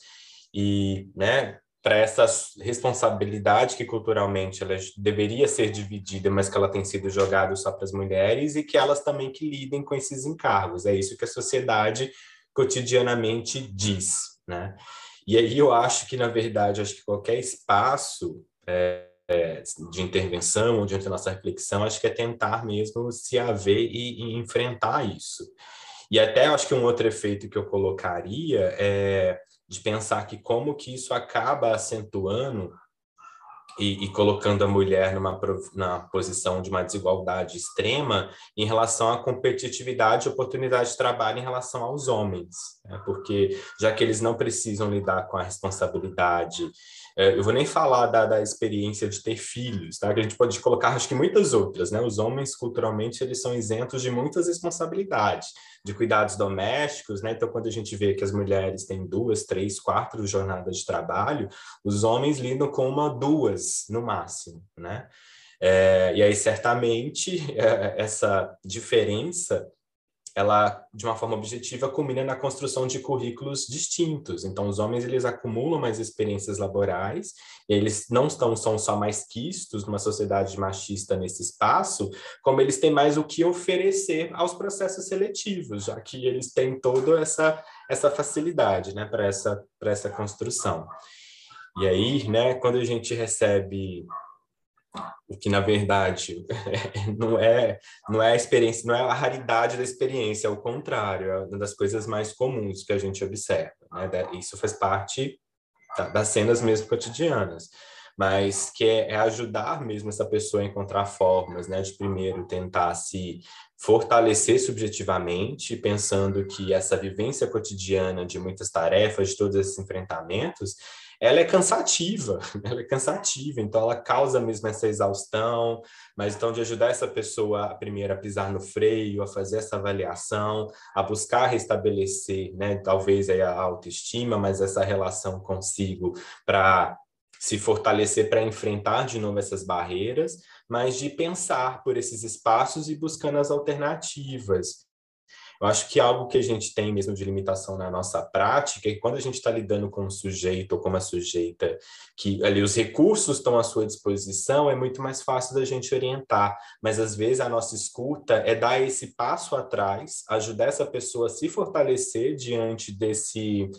e, né, para essa responsabilidade que culturalmente ela deveria ser dividida, mas que ela tem sido jogada só para as mulheres e que elas também que lidem com esses encargos. É isso que a sociedade cotidianamente diz, né? E aí eu acho que, na verdade, acho que qualquer espaço é, é, de intervenção ou diante da nossa reflexão, acho que é tentar mesmo se haver e, e enfrentar isso. E até acho que um outro efeito que eu colocaria é de pensar que como que isso acaba acentuando e, e, colocando a mulher numa na posição de uma desigualdade extrema em relação à competitividade e oportunidade de trabalho em relação aos homens, né? porque já que eles não precisam lidar com a responsabilidade eu vou nem falar da, da experiência de ter filhos, tá? Que a gente pode colocar, acho que muitas outras, né? Os homens, culturalmente, eles são isentos de muitas responsabilidades, de cuidados domésticos, né? Então, quando a gente vê que as mulheres têm duas, três, quatro jornadas de trabalho, os homens lidam com uma, duas, no máximo, né? É, e aí, certamente, [LAUGHS] é, essa diferença ela, de uma forma objetiva, culmina na construção de currículos distintos. Então, os homens, eles acumulam mais experiências laborais, eles não estão, são só mais quistos numa sociedade machista nesse espaço, como eles têm mais o que oferecer aos processos seletivos, já que eles têm toda essa, essa facilidade, né, para essa, essa construção. E aí, né, quando a gente recebe o que na verdade [LAUGHS] não é não é a experiência, não é a raridade da experiência, é o contrário, é uma das coisas mais comuns que a gente observa. Né? Isso faz parte das cenas mesmo cotidianas, mas que é, é, ajudar mesmo essa pessoa a encontrar formas, né, de primeiro tentar se fortalecer subjetivamente, pensando que essa vivência cotidiana de muitas tarefas, de todos esses enfrentamentos, ela é cansativa, [LAUGHS] ela é cansativa, então ela causa mesmo essa exaustão, mas então de ajudar essa pessoa primeiro a pisar no freio, a fazer essa avaliação, a buscar restabelecer, né, talvez a autoestima, mas essa relação consigo para se fortalecer para enfrentar de novo essas barreiras, mas de pensar por esses espaços e buscando as alternativas. Eu acho que algo que a gente tem mesmo de limitação na nossa prática é que quando a gente está lidando com um sujeito ou com uma sujeita que ali os recursos estão à sua disposição, é muito mais fácil da gente orientar. Mas às vezes a nossa escuta é dar esse passo atrás, ajudar essa pessoa a se fortalecer diante desse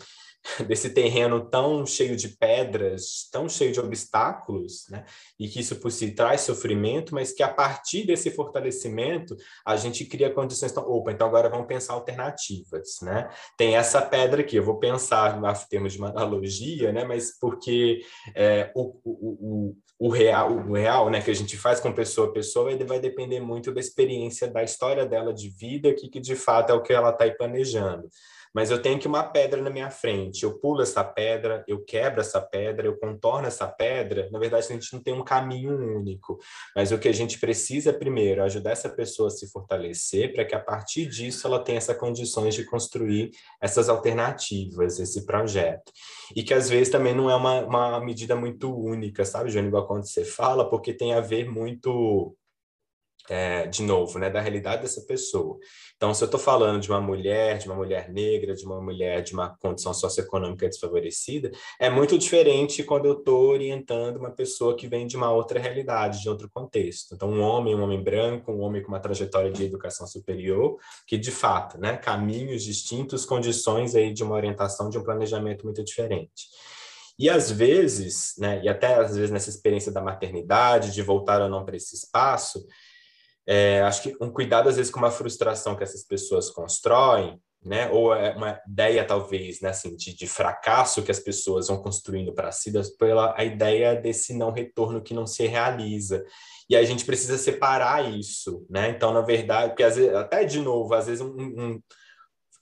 [LAUGHS] desse terreno tão cheio de pedras, tão cheio de obstáculos, né? E que isso por si traz sofrimento, mas que a partir desse fortalecimento a gente cria condições. Opa, então agora vamos pensar alternativas, né? Tem essa pedra aqui, eu vou pensar em termos de uma analogia, né? Mas porque é, o, o, o o real, o real, né, que a gente faz com pessoa a pessoa, ele vai depender muito da experiência, da história dela de vida, que, que de fato é o que ela está planejando mas eu tenho que uma pedra na minha frente, eu pulo essa pedra, eu quebro essa pedra, eu contorno essa pedra. Na verdade, a gente não tem um caminho único, mas o que a gente precisa primeiro é ajudar essa pessoa a se fortalecer para que a partir disso ela tenha essas condições de construir essas alternativas, esse projeto. E que às vezes também não é uma, uma medida muito única, sabe, João, igual quando você fala, porque tem a ver muito é, de novo, né, da realidade dessa pessoa. Então, se eu estou falando de uma mulher, de uma mulher negra, de uma mulher de uma condição socioeconômica desfavorecida, é muito diferente quando eu estou orientando uma pessoa que vem de uma outra realidade, de outro contexto. Então, um homem, um homem branco, um homem com uma trajetória de educação superior, que de fato, né, caminhos distintos, condições aí de uma orientação, de um planejamento muito diferente. E às vezes, né, e até às vezes nessa experiência da maternidade, de voltar ou não para esse espaço, é, acho que um cuidado, às vezes, com uma frustração que essas pessoas constroem, né? Ou é uma ideia, talvez, né, assim, de, de fracasso que as pessoas vão construindo para si, pela a ideia desse não retorno que não se realiza. E a gente precisa separar isso, né? Então, na verdade, porque às vezes, até de novo, às vezes um, um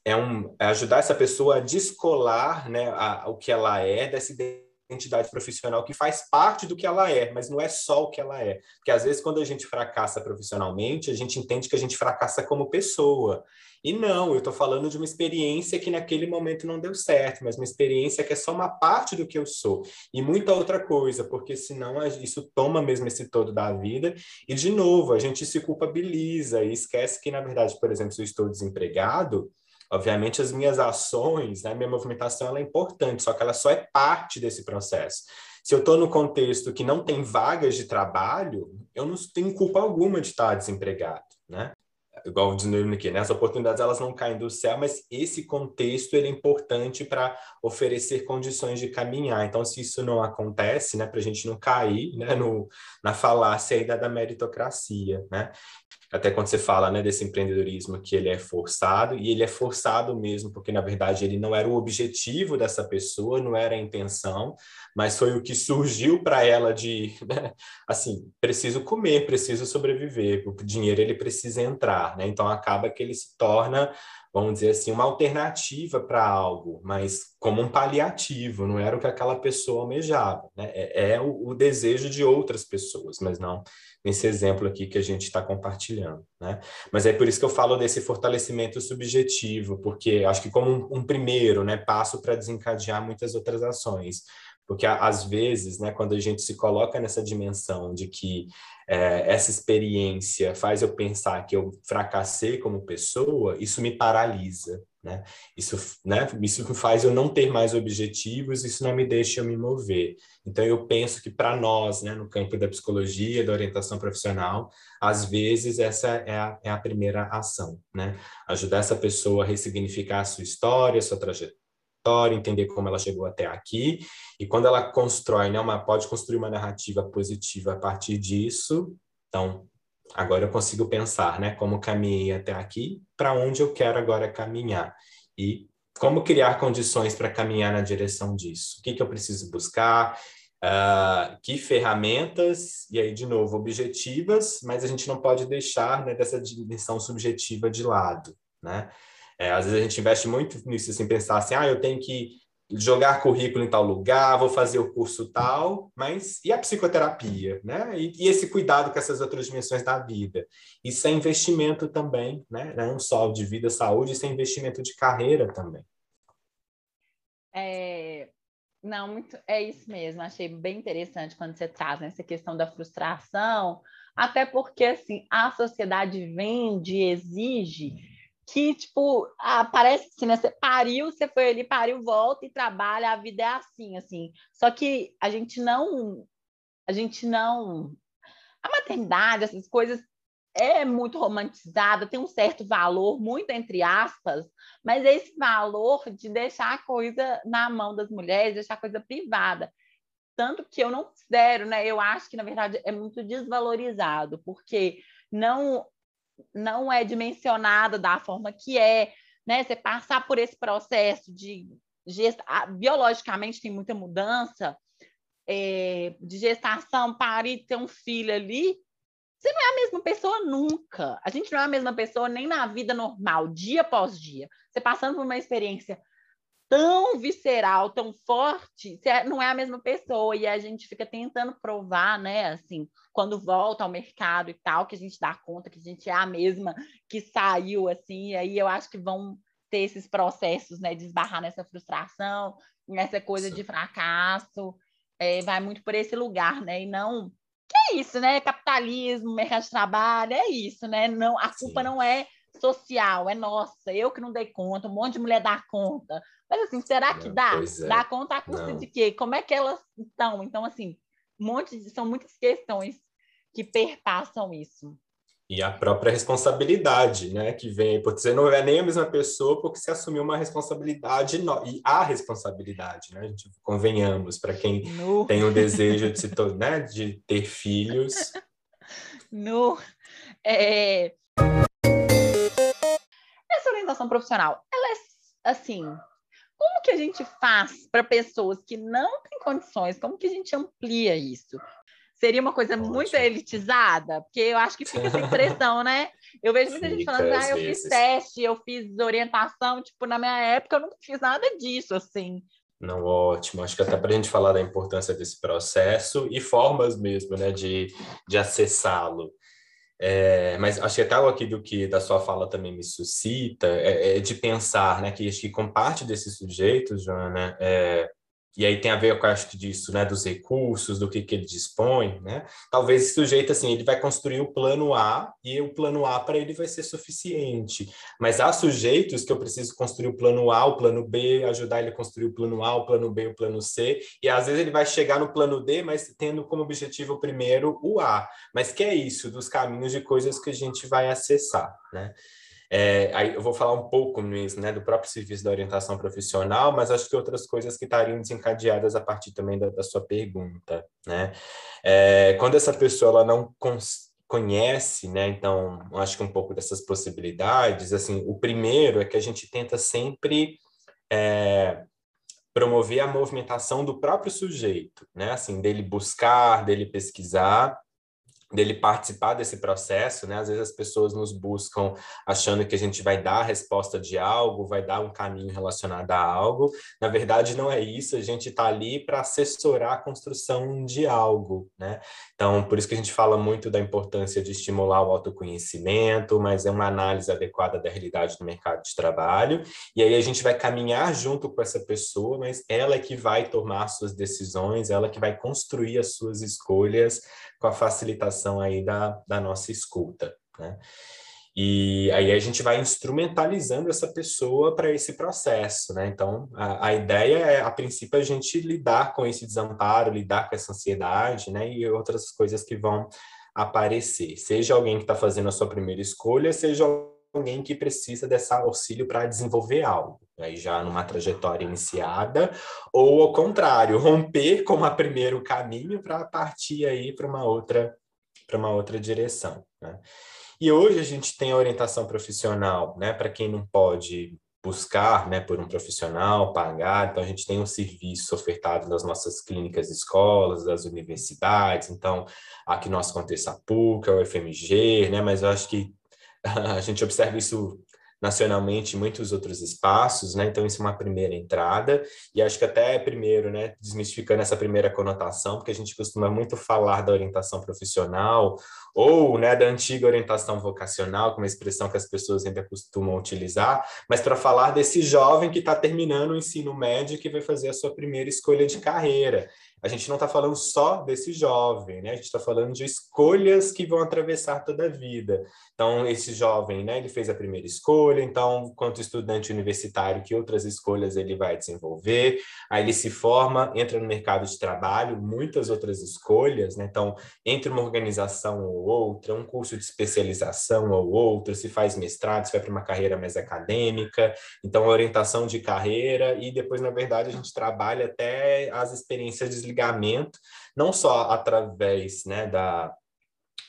é um é ajudar essa pessoa a descolar, né, a, o que ela é dessa ideia identidade profissional que faz parte do que ela é, mas não é só o que ela é. Porque às vezes, quando a gente fracassa profissionalmente, a gente entende que a gente fracassa como pessoa. E não, eu estou falando de uma experiência que naquele momento não deu certo, mas uma experiência que é só uma parte do que eu sou. E muita outra coisa, porque senão isso toma mesmo esse todo da vida. E, de novo, a gente se culpabiliza e esquece que, na verdade, por exemplo, se eu estou desempregado, Obviamente, as minhas ações, né, minha movimentação ela é importante, só que ela só é parte desse processo. Se eu estou no contexto que não tem vagas de trabalho, eu não tenho culpa alguma de estar desempregado, né? igual dizendo aqui, né? As oportunidades elas não caem do céu, mas esse contexto ele é importante para oferecer condições de caminhar. Então, se isso não acontece, né, para a gente não cair, né, no, na falácia da, da meritocracia, né? Até quando você fala né, desse empreendedorismo que ele é forçado, e ele é forçado mesmo, porque na verdade ele não era o objetivo dessa pessoa, não era a intenção, mas foi o que surgiu para ela de, né, assim, preciso comer, preciso sobreviver, o dinheiro ele precisa entrar, né? Então acaba que ele se torna vamos dizer assim, uma alternativa para algo, mas como um paliativo, não era o que aquela pessoa almejava. Né? É, é o, o, desejo de outras pessoas, mas não nesse exemplo aqui que a gente está compartilhando. Né? Mas é por isso que eu falo desse fortalecimento subjetivo, porque acho que como um, um primeiro né, passo para desencadear muitas outras ações. Porque às vezes, né, quando a gente se coloca nessa dimensão de que é, essa experiência faz eu pensar que eu fracassei como pessoa, isso me paralisa, né? Isso, né? Isso faz eu não ter mais objetivos, isso não me deixa eu me mover. Então eu penso que para nós, né, no campo da psicologia, da orientação profissional, às vezes essa é a, é a primeira ação, né? Ajudar essa pessoa a ressignificar a sua história, a sua trajetória história, entender como ela chegou até aqui, e quando ela constrói, né, uma, pode construir uma narrativa positiva a partir disso, então, agora eu consigo pensar, né, como caminhei até aqui, para onde eu quero agora caminhar, e como criar condições para caminhar na direção disso, o que, que eu preciso buscar, uh, que ferramentas, e aí, de novo, objetivas, mas a gente não pode deixar né, dessa dimensão subjetiva de lado, né, é, às vezes a gente investe muito nisso, assim, pensar assim, ah, eu tenho que jogar currículo em tal lugar, vou fazer o curso tal, mas e a psicoterapia, né? E, e, esse cuidado com essas outras dimensões da vida. Isso é investimento também, né? Não só de vida, saúde, isso é investimento de carreira também. É, não, muito, é isso mesmo. Achei bem interessante quando você traz essa questão da frustração, até porque assim a sociedade vende, exige que, tipo, ah, parece assim, né? Você pariu, você foi ali, pariu, volta e trabalha, a vida é assim, assim. Só que a gente não. A gente não. A maternidade, essas coisas, é muito romantizada, tem um certo valor, muito entre aspas, mas é esse valor de deixar a coisa na mão das mulheres, deixar a coisa privada. Tanto que eu não considero, né? Eu acho que, na verdade, é muito desvalorizado, porque não não é dimensionada da forma que é, né? Você passar por esse processo de gesta... biologicamente tem muita mudança é, de gestação, parir, ter um filho ali, você não é a mesma pessoa nunca. A gente não é a mesma pessoa nem na vida normal, dia após dia. Você passando por uma experiência tão visceral, tão forte, você não é a mesma pessoa e a gente fica tentando provar, né, assim, quando volta ao mercado e tal, que a gente dá conta que a gente é a mesma que saiu assim, e aí eu acho que vão ter esses processos, né, de esbarrar nessa frustração, nessa coisa Sim. de fracasso, é, vai muito por esse lugar, né, e não que é isso, né, capitalismo, mercado de trabalho, é isso, né, não, a culpa Sim. não é social, é nossa, eu que não dei conta, um monte de mulher dá conta. Mas assim, será que não, dá? É. Dá conta a custa não. de quê? Como é que elas estão? Então, assim, um monte de, são muitas questões que perpassam isso. E a própria responsabilidade, né, que vem, porque você não é nem a mesma pessoa porque você assumiu uma responsabilidade no... e a responsabilidade, né, a gente convenhamos para quem no... tem o [LAUGHS] desejo de, se to... né, de ter filhos. No, é, orientação profissional, ela é assim, como que a gente faz para pessoas que não têm condições? Como que a gente amplia isso? Seria uma coisa Ótimo. muito elitizada? Porque eu acho que fica essa impressão, né? Eu vejo muita gente falando, ah, eu vezes. fiz teste, eu fiz orientação. Tipo, na minha época eu nunca fiz nada disso, assim. Não, ótimo. Acho que até para a gente falar da importância desse processo e formas mesmo, né, de, de acessá-lo. É, mas acho que até aqui do que da sua fala também me suscita é, é de pensar, né, que acho que com parte desses sujeitos, Joana, é, e aí tem a ver com acho que disso, né, dos recursos, do que, que ele dispõe, né? Talvez esse sujeito assim, ele vai construir o plano A e o plano A para ele vai ser suficiente. Mas há sujeitos que eu preciso construir o plano A, o plano B, ajudar ele a construir o plano A, o plano B, o plano C, e às vezes ele vai chegar no plano D, mas tendo como objetivo primeiro o A. Mas que é isso dos caminhos de coisas que a gente vai acessar, né? É, aí eu vou falar um pouco mesmo né, do próprio serviço da orientação profissional, mas acho que outras coisas que estariam desencadeadas a partir também da, da sua pergunta. Né? É, quando essa pessoa ela não conhece, né, então acho que um pouco dessas possibilidades, assim, o primeiro é que a gente tenta sempre é, promover a movimentação do próprio sujeito, né, assim, dele buscar, dele pesquisar, dele participar desse processo, né? Às vezes as pessoas nos buscam achando que a gente vai dar a resposta de algo, vai dar um caminho relacionado a algo. Na verdade, não é isso. A gente está ali para assessorar a construção de algo, né? Então, por isso que a gente fala muito da importância de estimular o autoconhecimento, mas é uma análise adequada da realidade do mercado de trabalho. E aí a gente vai caminhar junto com essa pessoa, mas ela é que vai tomar suas decisões, ela que vai construir as suas escolhas com a facilitação aí da, da nossa escuta, né? E aí a gente vai instrumentalizando essa pessoa para esse processo, né? Então, a, a, ideia é, a princípio, a gente lidar com esse desamparo, lidar com essa ansiedade, né? E outras coisas que vão aparecer. Seja alguém que está fazendo a sua primeira escolha, seja alguém que precisa desse auxílio para desenvolver algo, aí já numa trajetória iniciada, ou ao contrário, romper com o primeiro caminho para partir aí para uma outra para uma outra direção. Né? E hoje a gente tem a orientação profissional, né, para quem não pode buscar, né, por um profissional, pagar, então a gente tem um serviço ofertado nas nossas clínicas escolas, das universidades, então aqui nosso contexto a PUC, a UFMG, né, mas eu acho que [LAUGHS] a gente observa isso nacionalmente em muitos outros espaços, né? Então isso é uma primeira entrada e acho que até primeiro, né, desmistificando essa primeira conotação, porque a gente costuma muito falar da orientação profissional ou, né, da antiga orientação vocacional, como é a expressão que as pessoas ainda costumam utilizar, mas para falar desse jovem que está terminando o ensino médio que vai fazer a sua primeira escolha de carreira a gente não está falando só desse jovem, né? A gente está falando de escolhas que vão atravessar toda a vida. Então, esse jovem, né? Ele fez a primeira escolha, então, quanto estudante universitário, que outras escolhas ele vai desenvolver? Aí ele se forma, entra no mercado de trabalho, muitas outras escolhas, né? Então, entre uma organização ou outra, um curso de especialização ou outro, se faz mestrado, se vai para uma carreira mais acadêmica, então, orientação de carreira, e depois, na verdade, a gente trabalha até as experiências desligamento, não só através né, da,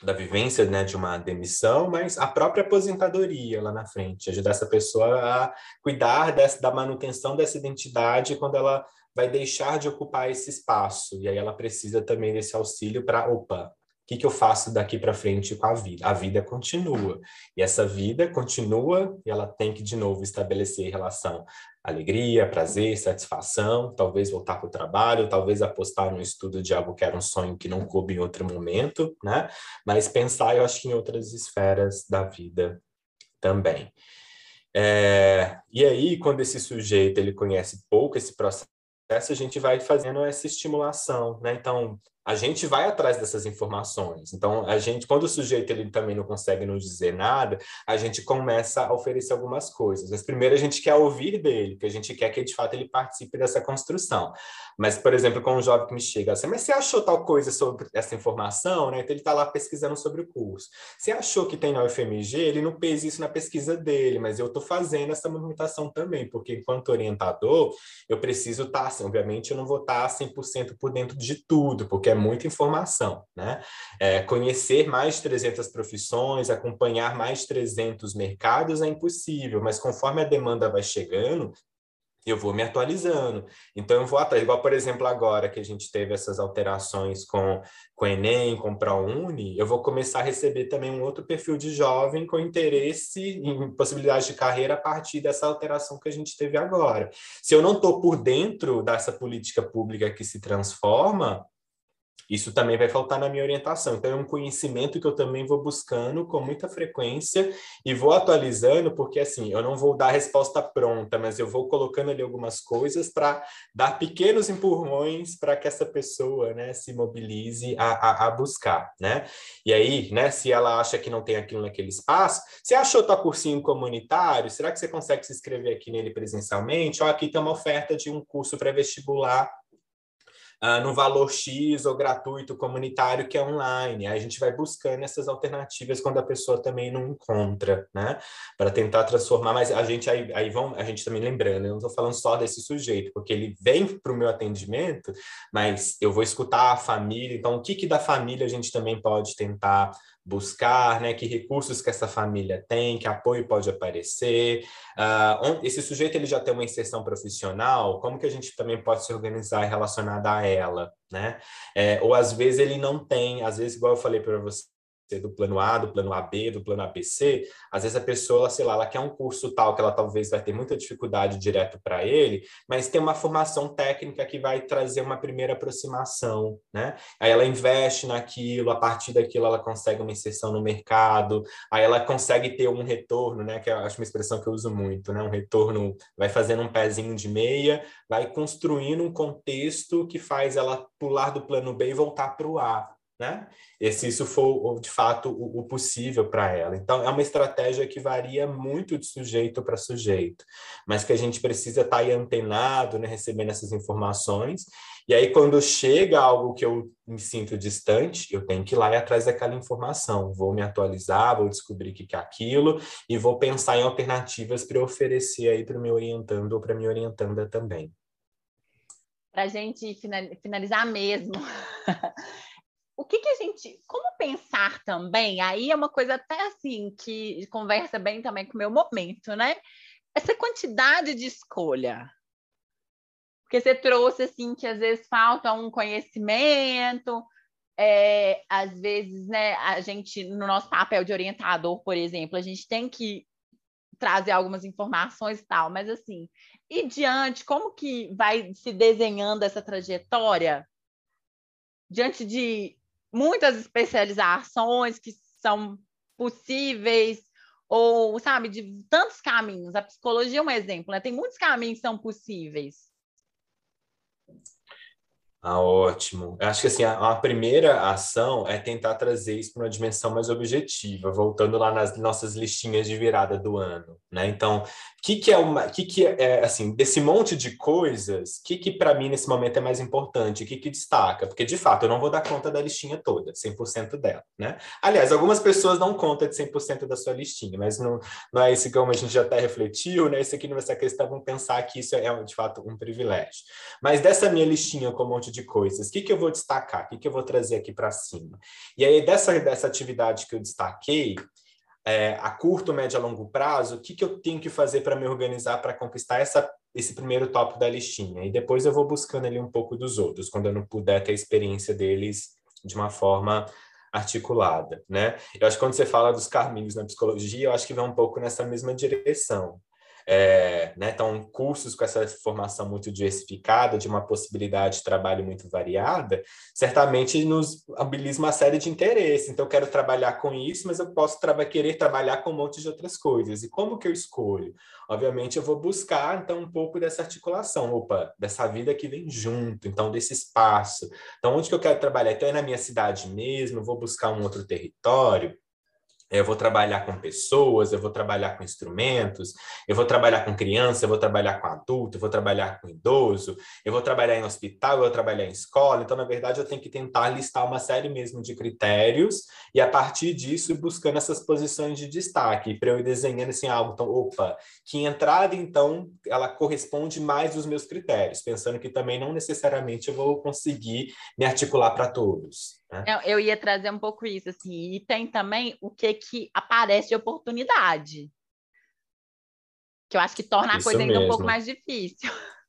da vivência né, de uma demissão, mas a própria aposentadoria lá na frente, ajudar essa pessoa a cuidar dessa, da manutenção dessa identidade quando ela vai deixar de ocupar esse espaço. E aí ela precisa também desse auxílio para, opa, o que, que eu faço daqui para frente com a vida? A vida continua. E essa vida continua e ela tem que, de novo, estabelecer relação alegria, prazer, satisfação, talvez voltar para o trabalho, talvez apostar no estudo de algo que era um sonho que não coube em outro momento, né? Mas pensar, eu acho que em outras esferas da vida também. É, e aí, quando esse sujeito ele conhece pouco esse processo, a gente vai fazendo essa estimulação, né? Então, a gente vai atrás dessas informações. Então, a gente, quando o sujeito ele também não consegue nos dizer nada, a gente começa a oferecer algumas coisas. Mas primeiro a gente quer ouvir dele, que a gente quer que de fato ele participe dessa construção. Mas, por exemplo, com um jovem que me chega assim, mas você achou tal coisa sobre essa informação, né? Então ele está lá pesquisando sobre o curso. Você achou que tem na UFMG? Ele não fez isso na pesquisa dele, mas eu estou fazendo essa movimentação também, porque enquanto orientador, eu preciso estar, tá, assim, obviamente eu não vou estar tá 100% por dentro de tudo, porque é muita informação, né? É, conhecer mais de 300 profissões, acompanhar mais de 300 mercados é impossível, mas conforme a demanda vai chegando, eu vou me atualizando. Então, eu vou atrás. Igual, por exemplo, agora que a gente teve essas alterações com, com o Enem, com o ProUni, eu vou começar a receber também um outro perfil de jovem com interesse em possibilidades de carreira a partir dessa alteração que a gente teve agora. Se eu não estou por dentro dessa política pública que se transforma, isso também vai faltar na minha orientação. Então, é um conhecimento que eu também vou buscando com muita frequência e vou atualizando, porque assim, eu não vou dar a resposta pronta, mas eu vou colocando ali algumas coisas para dar pequenos empurrões para que essa pessoa né, se mobilize a, a, a, buscar. Né? E aí, né, se ela acha que não tem aquilo naquele espaço, você achou tua cursinho comunitário? Será que você consegue se inscrever aqui nele presencialmente? Ó, aqui tem uma oferta de um curso pré-vestibular uh, no valor X ou gratuito comunitário que é online. Aí a gente vai buscando essas alternativas quando a pessoa também não encontra, né? Para tentar transformar, mas a gente aí, aí vão, a gente também lembrando, eu não estou falando só desse sujeito, porque ele vem para o meu atendimento, mas eu vou escutar a família, então o que, que da família a gente também pode tentar buscar, né? Que recursos que essa família tem, que apoio pode aparecer. Uh, esse sujeito ele já tem uma inserção profissional, como que a gente também pode se organizar relacionada a ela, né? É, ou às vezes ele não tem, às vezes, igual eu falei para você, do plano A, do plano AB, do plano ABC, às vezes a pessoa, sei lá, ela quer um curso tal que ela talvez vai ter muita dificuldade direto para ele, mas tem uma formação técnica que vai trazer uma primeira aproximação, né? Aí ela investe naquilo, a partir daquilo ela consegue uma inserção no mercado, aí ela consegue ter um retorno, né? Que eu acho uma expressão que eu uso muito, né? Um retorno, vai fazendo um pezinho de meia, vai construindo um contexto que faz ela pular do plano B e voltar para o A né? E se isso for de fato o, possível para ela. Então, é uma estratégia que varia muito de sujeito para sujeito, mas que a gente precisa estar tá aí antenado, né, recebendo essas informações. E aí, quando chega algo que eu me sinto distante, eu tenho que ir lá e atrás daquela informação. Vou me atualizar, vou descobrir o que é aquilo e vou pensar em alternativas para oferecer aí para o meu orientando ou para minha orientanda também. Para a gente finalizar mesmo. [LAUGHS] o que, que a gente. Como pensar também? Aí é uma coisa até assim que conversa bem também com o meu momento, né? Essa quantidade de escolha. Porque você trouxe assim que às vezes falta um conhecimento, é, às vezes, né, a gente, no nosso papel de orientador, por exemplo, a gente tem que trazer algumas informações e tal, mas assim, e diante, como que vai se desenhando essa trajetória diante de muitas especializações que são possíveis, ou, sabe, de tantos caminhos. A psicologia é um exemplo, né? Tem muitos caminhos que são possíveis. Ah, ótimo. Acho que assim, a, a, primeira ação é tentar trazer isso para uma dimensão mais objetiva, voltando lá nas nossas listinhas de virada do ano, né? Então, que, que é uma, que, que é, assim, desse monte de coisas, que, que para mim nesse momento é mais importante, que, que destaca? Porque de fato eu não vou dar conta da listinha toda, 100% dela, né? Aliás, algumas pessoas dão conta de 100% da sua listinha, mas não, não é isso como a gente já até refletiu, né? Isso aqui não vai ser questão, vamos pensar que isso é de fato um privilégio. Mas dessa minha listinha com um monte de coisas. O que, que eu vou destacar? O que, que eu vou trazer aqui para cima? E aí, dessa, dessa atividade que eu destaquei, é, a curto, médio e longo prazo, o que, que eu tenho que fazer para me organizar para conquistar essa, esse primeiro tópico da listinha? E depois eu vou buscando ali um pouco dos outros, quando eu não puder ter a experiência deles de uma forma articulada, né? Eu acho que quando você fala dos caminhos na psicologia, eu acho que vai um pouco nessa mesma direção é, né, então cursos com essa formação muito diversificada, de uma possibilidade de trabalho muito variada, certamente nos habilita uma série de interesses. Então, eu quero trabalhar com isso, mas eu posso tra querer trabalhar com um monte de outras coisas. E como que eu escolho? Obviamente, eu vou buscar, então, um pouco dessa articulação, opa, dessa vida que vem junto, então, desse espaço. Então, onde que eu quero trabalhar? Então, é na minha cidade mesmo, eu vou buscar um outro território, eu vou trabalhar com pessoas, eu vou trabalhar com instrumentos, eu vou trabalhar com criança, eu vou trabalhar com adulto, eu vou trabalhar com idoso, eu vou trabalhar em hospital, eu vou trabalhar em escola. Então, na verdade, eu tenho que tentar listar uma série mesmo de critérios e, a partir disso, buscando essas posições de destaque, para eu ir desenhando assim algo. Então, opa, que entrada, então, ela corresponde mais dos meus critérios, pensando que também não necessariamente eu vou conseguir me articular para todos. Né? Eu, eu ia trazer um pouco isso, assim, e tem também o que que aparece de oportunidade, que eu acho que torna isso a coisa mesmo. ainda um pouco mais difícil. [LAUGHS]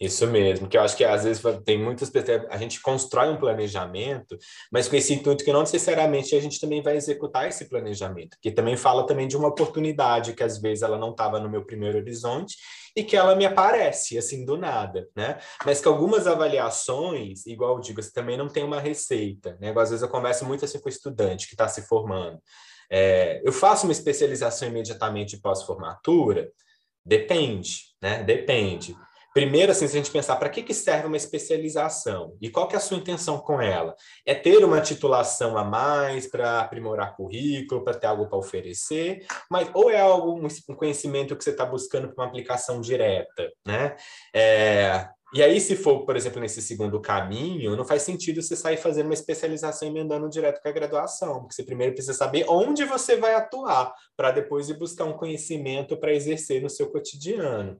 Isso mesmo, que eu acho que às vezes tem muitas pessoas, a gente constrói um planejamento, mas com esse intuito que não necessariamente a gente também vai executar esse planejamento, que também fala também de uma oportunidade que às vezes ela não estava no meu primeiro horizonte e que ela me aparece assim do nada, né? Mas que algumas avaliações, igual eu digo, você também não tem uma receita, né? Às vezes eu converso muito assim com o estudante que está se formando. É, eu faço uma especialização imediatamente pós-formatura? Depende, né? Depende. Primeiro, assim, se a gente pensar para que, que serve uma especialização e qual que é a sua intenção com ela? É ter uma titulação a mais para aprimorar currículo, para ter algo para oferecer, mas ou é algo um conhecimento que você está buscando para uma aplicação direta, né? É, e aí, se for, por exemplo, nesse segundo caminho, não faz sentido você sair fazendo uma especialização emendando direto com a graduação, porque você primeiro precisa saber onde você vai atuar, para depois ir buscar um conhecimento para exercer no seu cotidiano.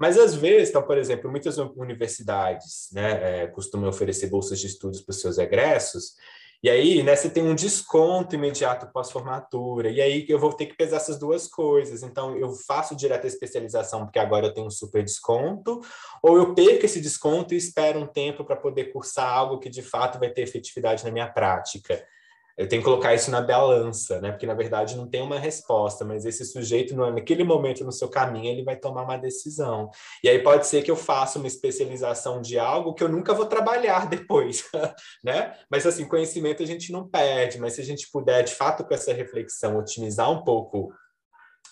Mas, às vezes, então, por exemplo, muitas universidades né, é, costumam oferecer bolsas de estudos para os seus egressos, e aí, né, você tem um desconto imediato pós-formatura. E aí eu vou ter que pesar essas duas coisas. Então, eu faço direto a especialização porque agora eu tenho um super desconto, ou eu perco esse desconto e espero um tempo para poder cursar algo que de fato vai ter efetividade na minha prática eu tenho que colocar isso na balança, né? Porque na verdade não tem uma resposta, mas esse sujeito, naquele momento no seu caminho, ele vai tomar uma decisão. E aí pode ser que eu faça uma especialização de algo que eu nunca vou trabalhar [LAUGHS] depois, né? Mas assim, conhecimento a gente não perde, mas se a gente puder, de fato, com essa reflexão, otimizar um pouco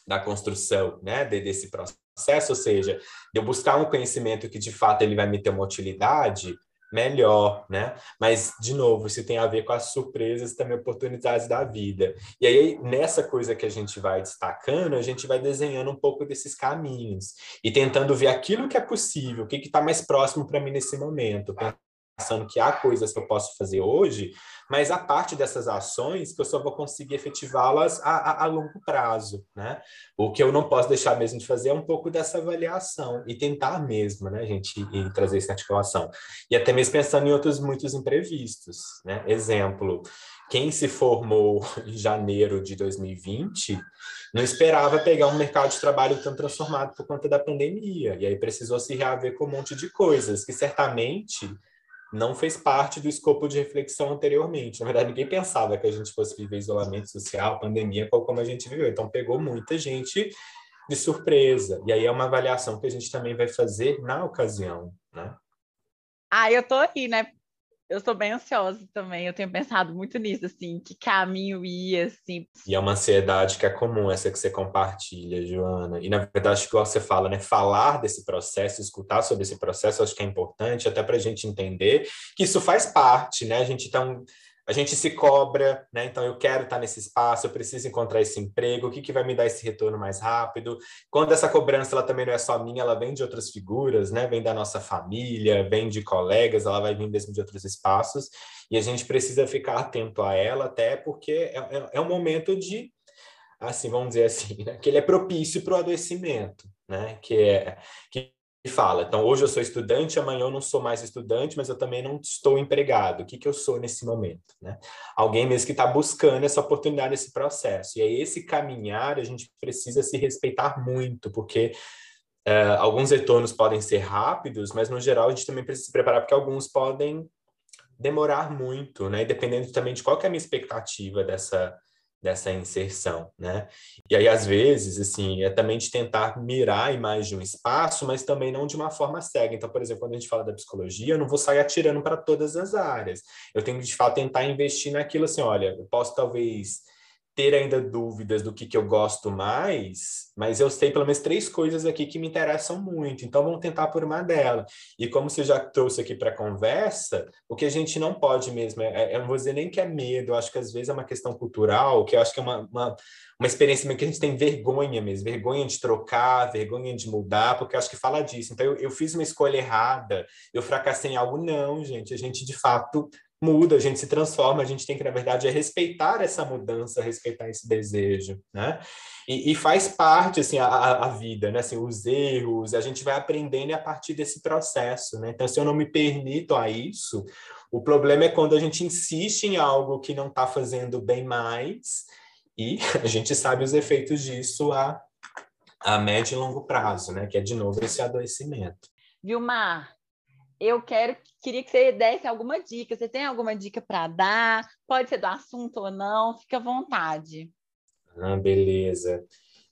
da construção, né, desse processo, ou seja, de eu buscar um conhecimento que de fato ele vai me ter uma utilidade, melhor, né? Mas, de novo, isso tem a ver com as surpresas e também oportunidades da vida. E aí, nessa coisa que a gente vai destacando, a gente vai desenhando um pouco desses caminhos e tentando ver aquilo que é possível, o que está mais próximo para mim nesse momento, pensando que há coisas que eu posso fazer hoje, mas a parte dessas ações que eu só vou conseguir efetivá-las a, a, a, longo prazo, né? O que eu não posso deixar mesmo de fazer é um pouco dessa avaliação e tentar mesmo, né, gente, e trazer essa articulação. E até mesmo pensando em outros muitos imprevistos, né? Exemplo, quem se formou em janeiro de 2020 não esperava pegar um mercado de trabalho tão transformado por conta da pandemia, e aí precisou se reaver com um monte de coisas que certamente não fez parte do escopo de reflexão anteriormente. Na verdade, ninguém pensava que a gente fosse viver isolamento social, pandemia, como a gente viveu. Então, pegou muita gente de surpresa. E aí é uma avaliação que a gente também vai fazer na ocasião, né? Ah, eu tô aí, né? Eu sou bem ansiosa também, eu tenho pensado muito nisso, assim, que caminho ia, assim. E é uma ansiedade que é comum, essa que você compartilha, Joana. E, na verdade, igual você fala, né? Falar desse processo, escutar sobre esse processo, acho que é importante, até para a gente entender que isso faz parte, né? A gente tá um a gente se cobra, né? Então eu quero estar nesse espaço, eu preciso encontrar esse emprego, o que, que vai me dar esse retorno mais rápido? Quando essa cobrança ela também não é só minha, ela vem de outras figuras, né? Vem da nossa família, vem de colegas, ela vai vir mesmo de outros espaços, e a gente precisa ficar atento a ela, até porque é, é, é um momento de assim, vamos dizer assim, né? que ele é propício para o adoecimento, né? Que é que fala, então hoje eu sou estudante, amanhã eu não sou mais estudante, mas eu também não estou empregado. O que, que eu sou nesse momento? Né? Alguém mesmo que está buscando essa oportunidade, esse processo. E aí esse caminhar a gente precisa se respeitar muito, porque uh, alguns retornos podem ser rápidos, mas no geral a gente também precisa se preparar, porque alguns podem demorar muito, né? E dependendo também de qual é a minha expectativa dessa dessa inserção, né? E aí, às vezes, assim, é também de tentar mirar em mais de um espaço, mas também não de uma forma cega. Então, por exemplo, quando a gente fala da psicologia, eu não vou sair atirando para todas as áreas. Eu tenho que, de fato, tentar investir naquilo assim, olha, eu posso talvez ter ainda dúvidas do que, que eu gosto mais, mas eu sei pelo menos três coisas aqui que me interessam muito, então vamos tentar por uma delas. E como você já trouxe aqui para a conversa, o que a gente não pode mesmo, é, é, eu não vou dizer nem que é medo, eu acho que às vezes é uma questão cultural, que eu acho que é uma, uma, uma experiência que a gente tem vergonha mesmo, vergonha de trocar, vergonha de mudar, porque eu acho que fala disso. Então eu, eu fiz uma escolha errada, eu fracassei em algo, não, gente, a gente de fato muda, a gente se transforma, a gente tem que, na verdade, é respeitar essa mudança, respeitar esse desejo, né? E, e faz parte, assim, a, a, vida, né? Assim, os erros, a gente vai aprendendo a partir desse processo, né? Então, se eu não me permito a isso, o problema é quando a gente insiste em algo que não está fazendo bem mais e [LAUGHS] a gente sabe os efeitos disso a, a médio e longo prazo, né? Que é, de novo, esse adoecimento. Vilmar, eu quero, queria que você desse alguma dica. Você tem alguma dica para dar? Pode ser do assunto ou não, fica à vontade. Ah, beleza.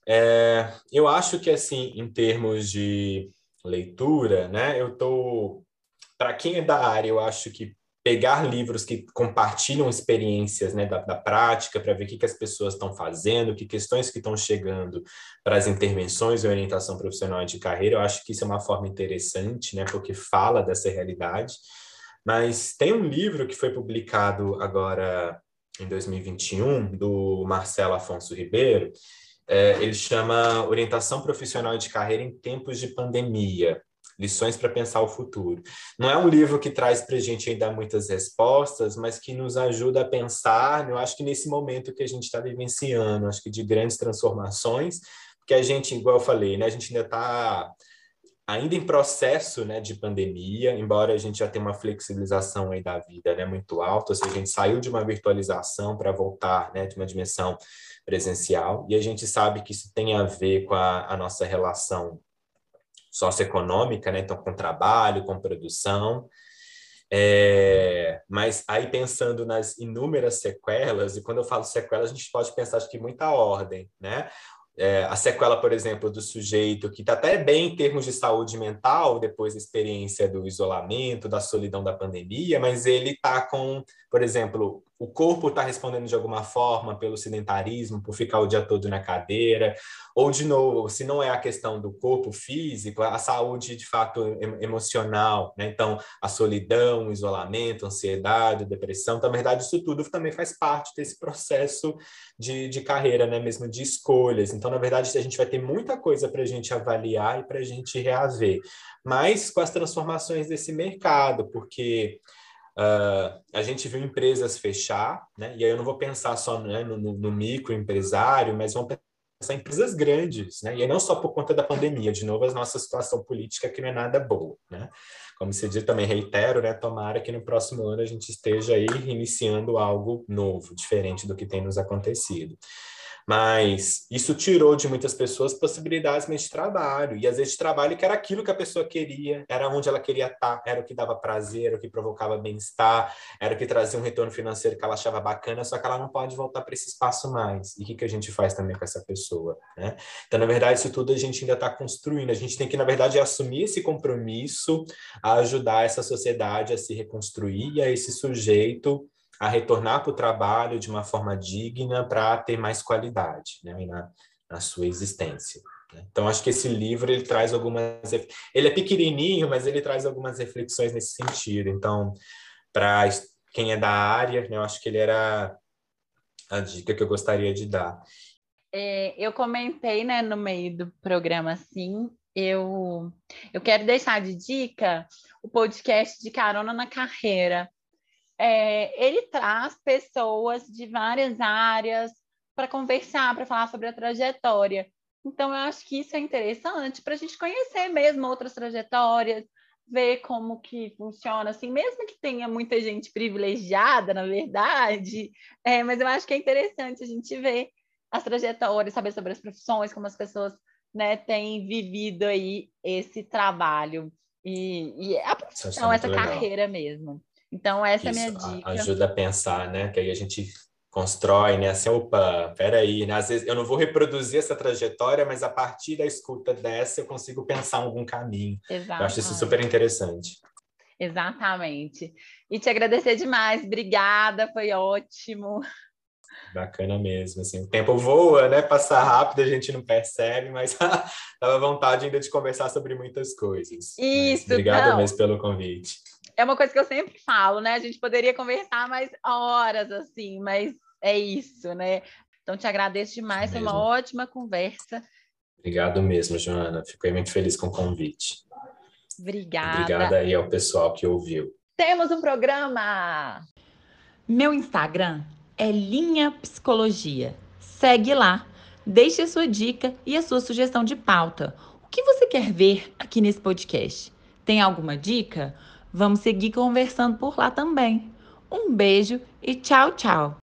É, eu acho que, assim, em termos de leitura, né, eu tô. Para quem é da área, eu acho que pegar livros que compartilham experiências né, da, da prática para ver o que, que as pessoas estão fazendo, que questões que estão chegando para as intervenções e orientação profissional de carreira, eu acho que isso é uma forma interessante, né, porque fala dessa realidade. Mas tem um livro que foi publicado agora em 2021, do Marcelo Afonso Ribeiro, é, ele chama Orientação Profissional de Carreira em Tempos de Pandemia. Lições para pensar o futuro. Não é um livro que traz para a gente ainda muitas respostas, mas que nos ajuda a pensar, eu acho que nesse momento que a gente está vivenciando, acho que de grandes transformações, porque a gente, igual eu falei, né, a gente ainda está ainda em processo né, de pandemia, embora a gente já tenha uma flexibilização aí da vida né, muito alta, ou seja, a gente saiu de uma virtualização para voltar né, de uma dimensão presencial, e a gente sabe que isso tem a ver com a, a nossa relação socioeconômica, né? Então, com trabalho, com produção. É, mas aí pensando nas inúmeras sequelas, e quando eu falo sequelas, a gente pode pensar acho que muita ordem, né? É, a sequela, por exemplo, do sujeito que está até bem em termos de saúde mental, depois da experiência do isolamento, da solidão da pandemia, mas ele está com, por exemplo, o corpo está respondendo de alguma forma pelo sedentarismo, por ficar o dia todo na cadeira, ou de novo, se não é a questão do corpo físico, a saúde de fato emocional, né? Então, a solidão, o isolamento, a ansiedade, a depressão, então, na verdade, isso tudo também faz parte desse processo de, de carreira, né? Mesmo de escolhas. Então, na verdade, a gente vai ter muita coisa para a gente avaliar e para a gente reaver, mas com as transformações desse mercado, porque Uh, a gente viu empresas fechar, né? E aí eu não vou pensar só né, no, no microempresário, mas vamos pensar em empresas grandes, né? E aí não só por conta da pandemia, de novo, a nossa situação política que não é nada boa, né? Como se diz, também reitero, né? Tomara que no próximo ano a gente esteja aí iniciando algo novo, diferente do que tem nos acontecido. Mas isso tirou de muitas pessoas possibilidades de trabalho. E às vezes de trabalho que era aquilo que a pessoa queria, era onde ela queria estar, era o que dava prazer, era o que provocava bem-estar, era o que trazia um retorno financeiro que ela achava bacana, só que ela não pode voltar para esse espaço mais. E o que, que a gente faz também com essa pessoa? Né? Então, na verdade, isso tudo a gente ainda está construindo. A gente tem que, na verdade, assumir esse compromisso a ajudar essa sociedade a se reconstruir e a esse sujeito a retornar para o trabalho de uma forma digna para ter mais qualidade né, na, na sua existência. Né. Então, acho que esse livro ele traz algumas. Ele é pequenininho, mas ele traz algumas reflexões nesse sentido. Então, para quem é da área, né, eu acho que ele era a dica que eu gostaria de dar. É, eu comentei né, no meio do programa, assim, eu, eu quero deixar de dica o podcast de Carona na Carreira, é, ele traz pessoas de várias áreas para conversar, para falar sobre a trajetória. Então, eu acho que isso é interessante para a gente conhecer mesmo outras trajetórias, ver como que funciona, assim, mesmo que tenha muita gente privilegiada, na verdade, é, mas eu acho que é interessante a gente ver as trajetórias, saber sobre as profissões, como as pessoas né, têm vivido aí esse trabalho e, e a profissão, essa legal. carreira mesmo. Então, essa Isso, é a minha dica. Ajuda a pensar, né? Que aí a gente constrói, né? Assim, opa, peraí, né? Às vezes eu não vou reproduzir essa trajetória, mas a partir da escuta dessa eu consigo pensar algum caminho. Exatamente. Eu acho isso super interessante. Exatamente. E te agradecer demais. Obrigada, foi ótimo. Bacana mesmo, assim, o tempo voa, né? Passa rápido, a gente não percebe, mas [LAUGHS] dava vontade ainda de conversar sobre muitas coisas. Isso, Obrigada mesmo pelo convite é uma coisa que eu sempre falo, né? A gente poderia conversar mais horas, assim, mas é isso, né? Então, te agradeço demais, foi uma ótima conversa. Obrigado mesmo, Joana. Fiquei muito feliz com o convite. Obrigada. Obrigada aí ao pessoal que ouviu. Temos um programa. Meu Instagram é Linha Psicologia. Segue lá. Deixe a sua dica e a sua sugestão de pauta. O que você quer ver aqui nesse podcast? Tem alguma dica? Vamos seguir conversando por lá também. Um beijo e tchau, tchau!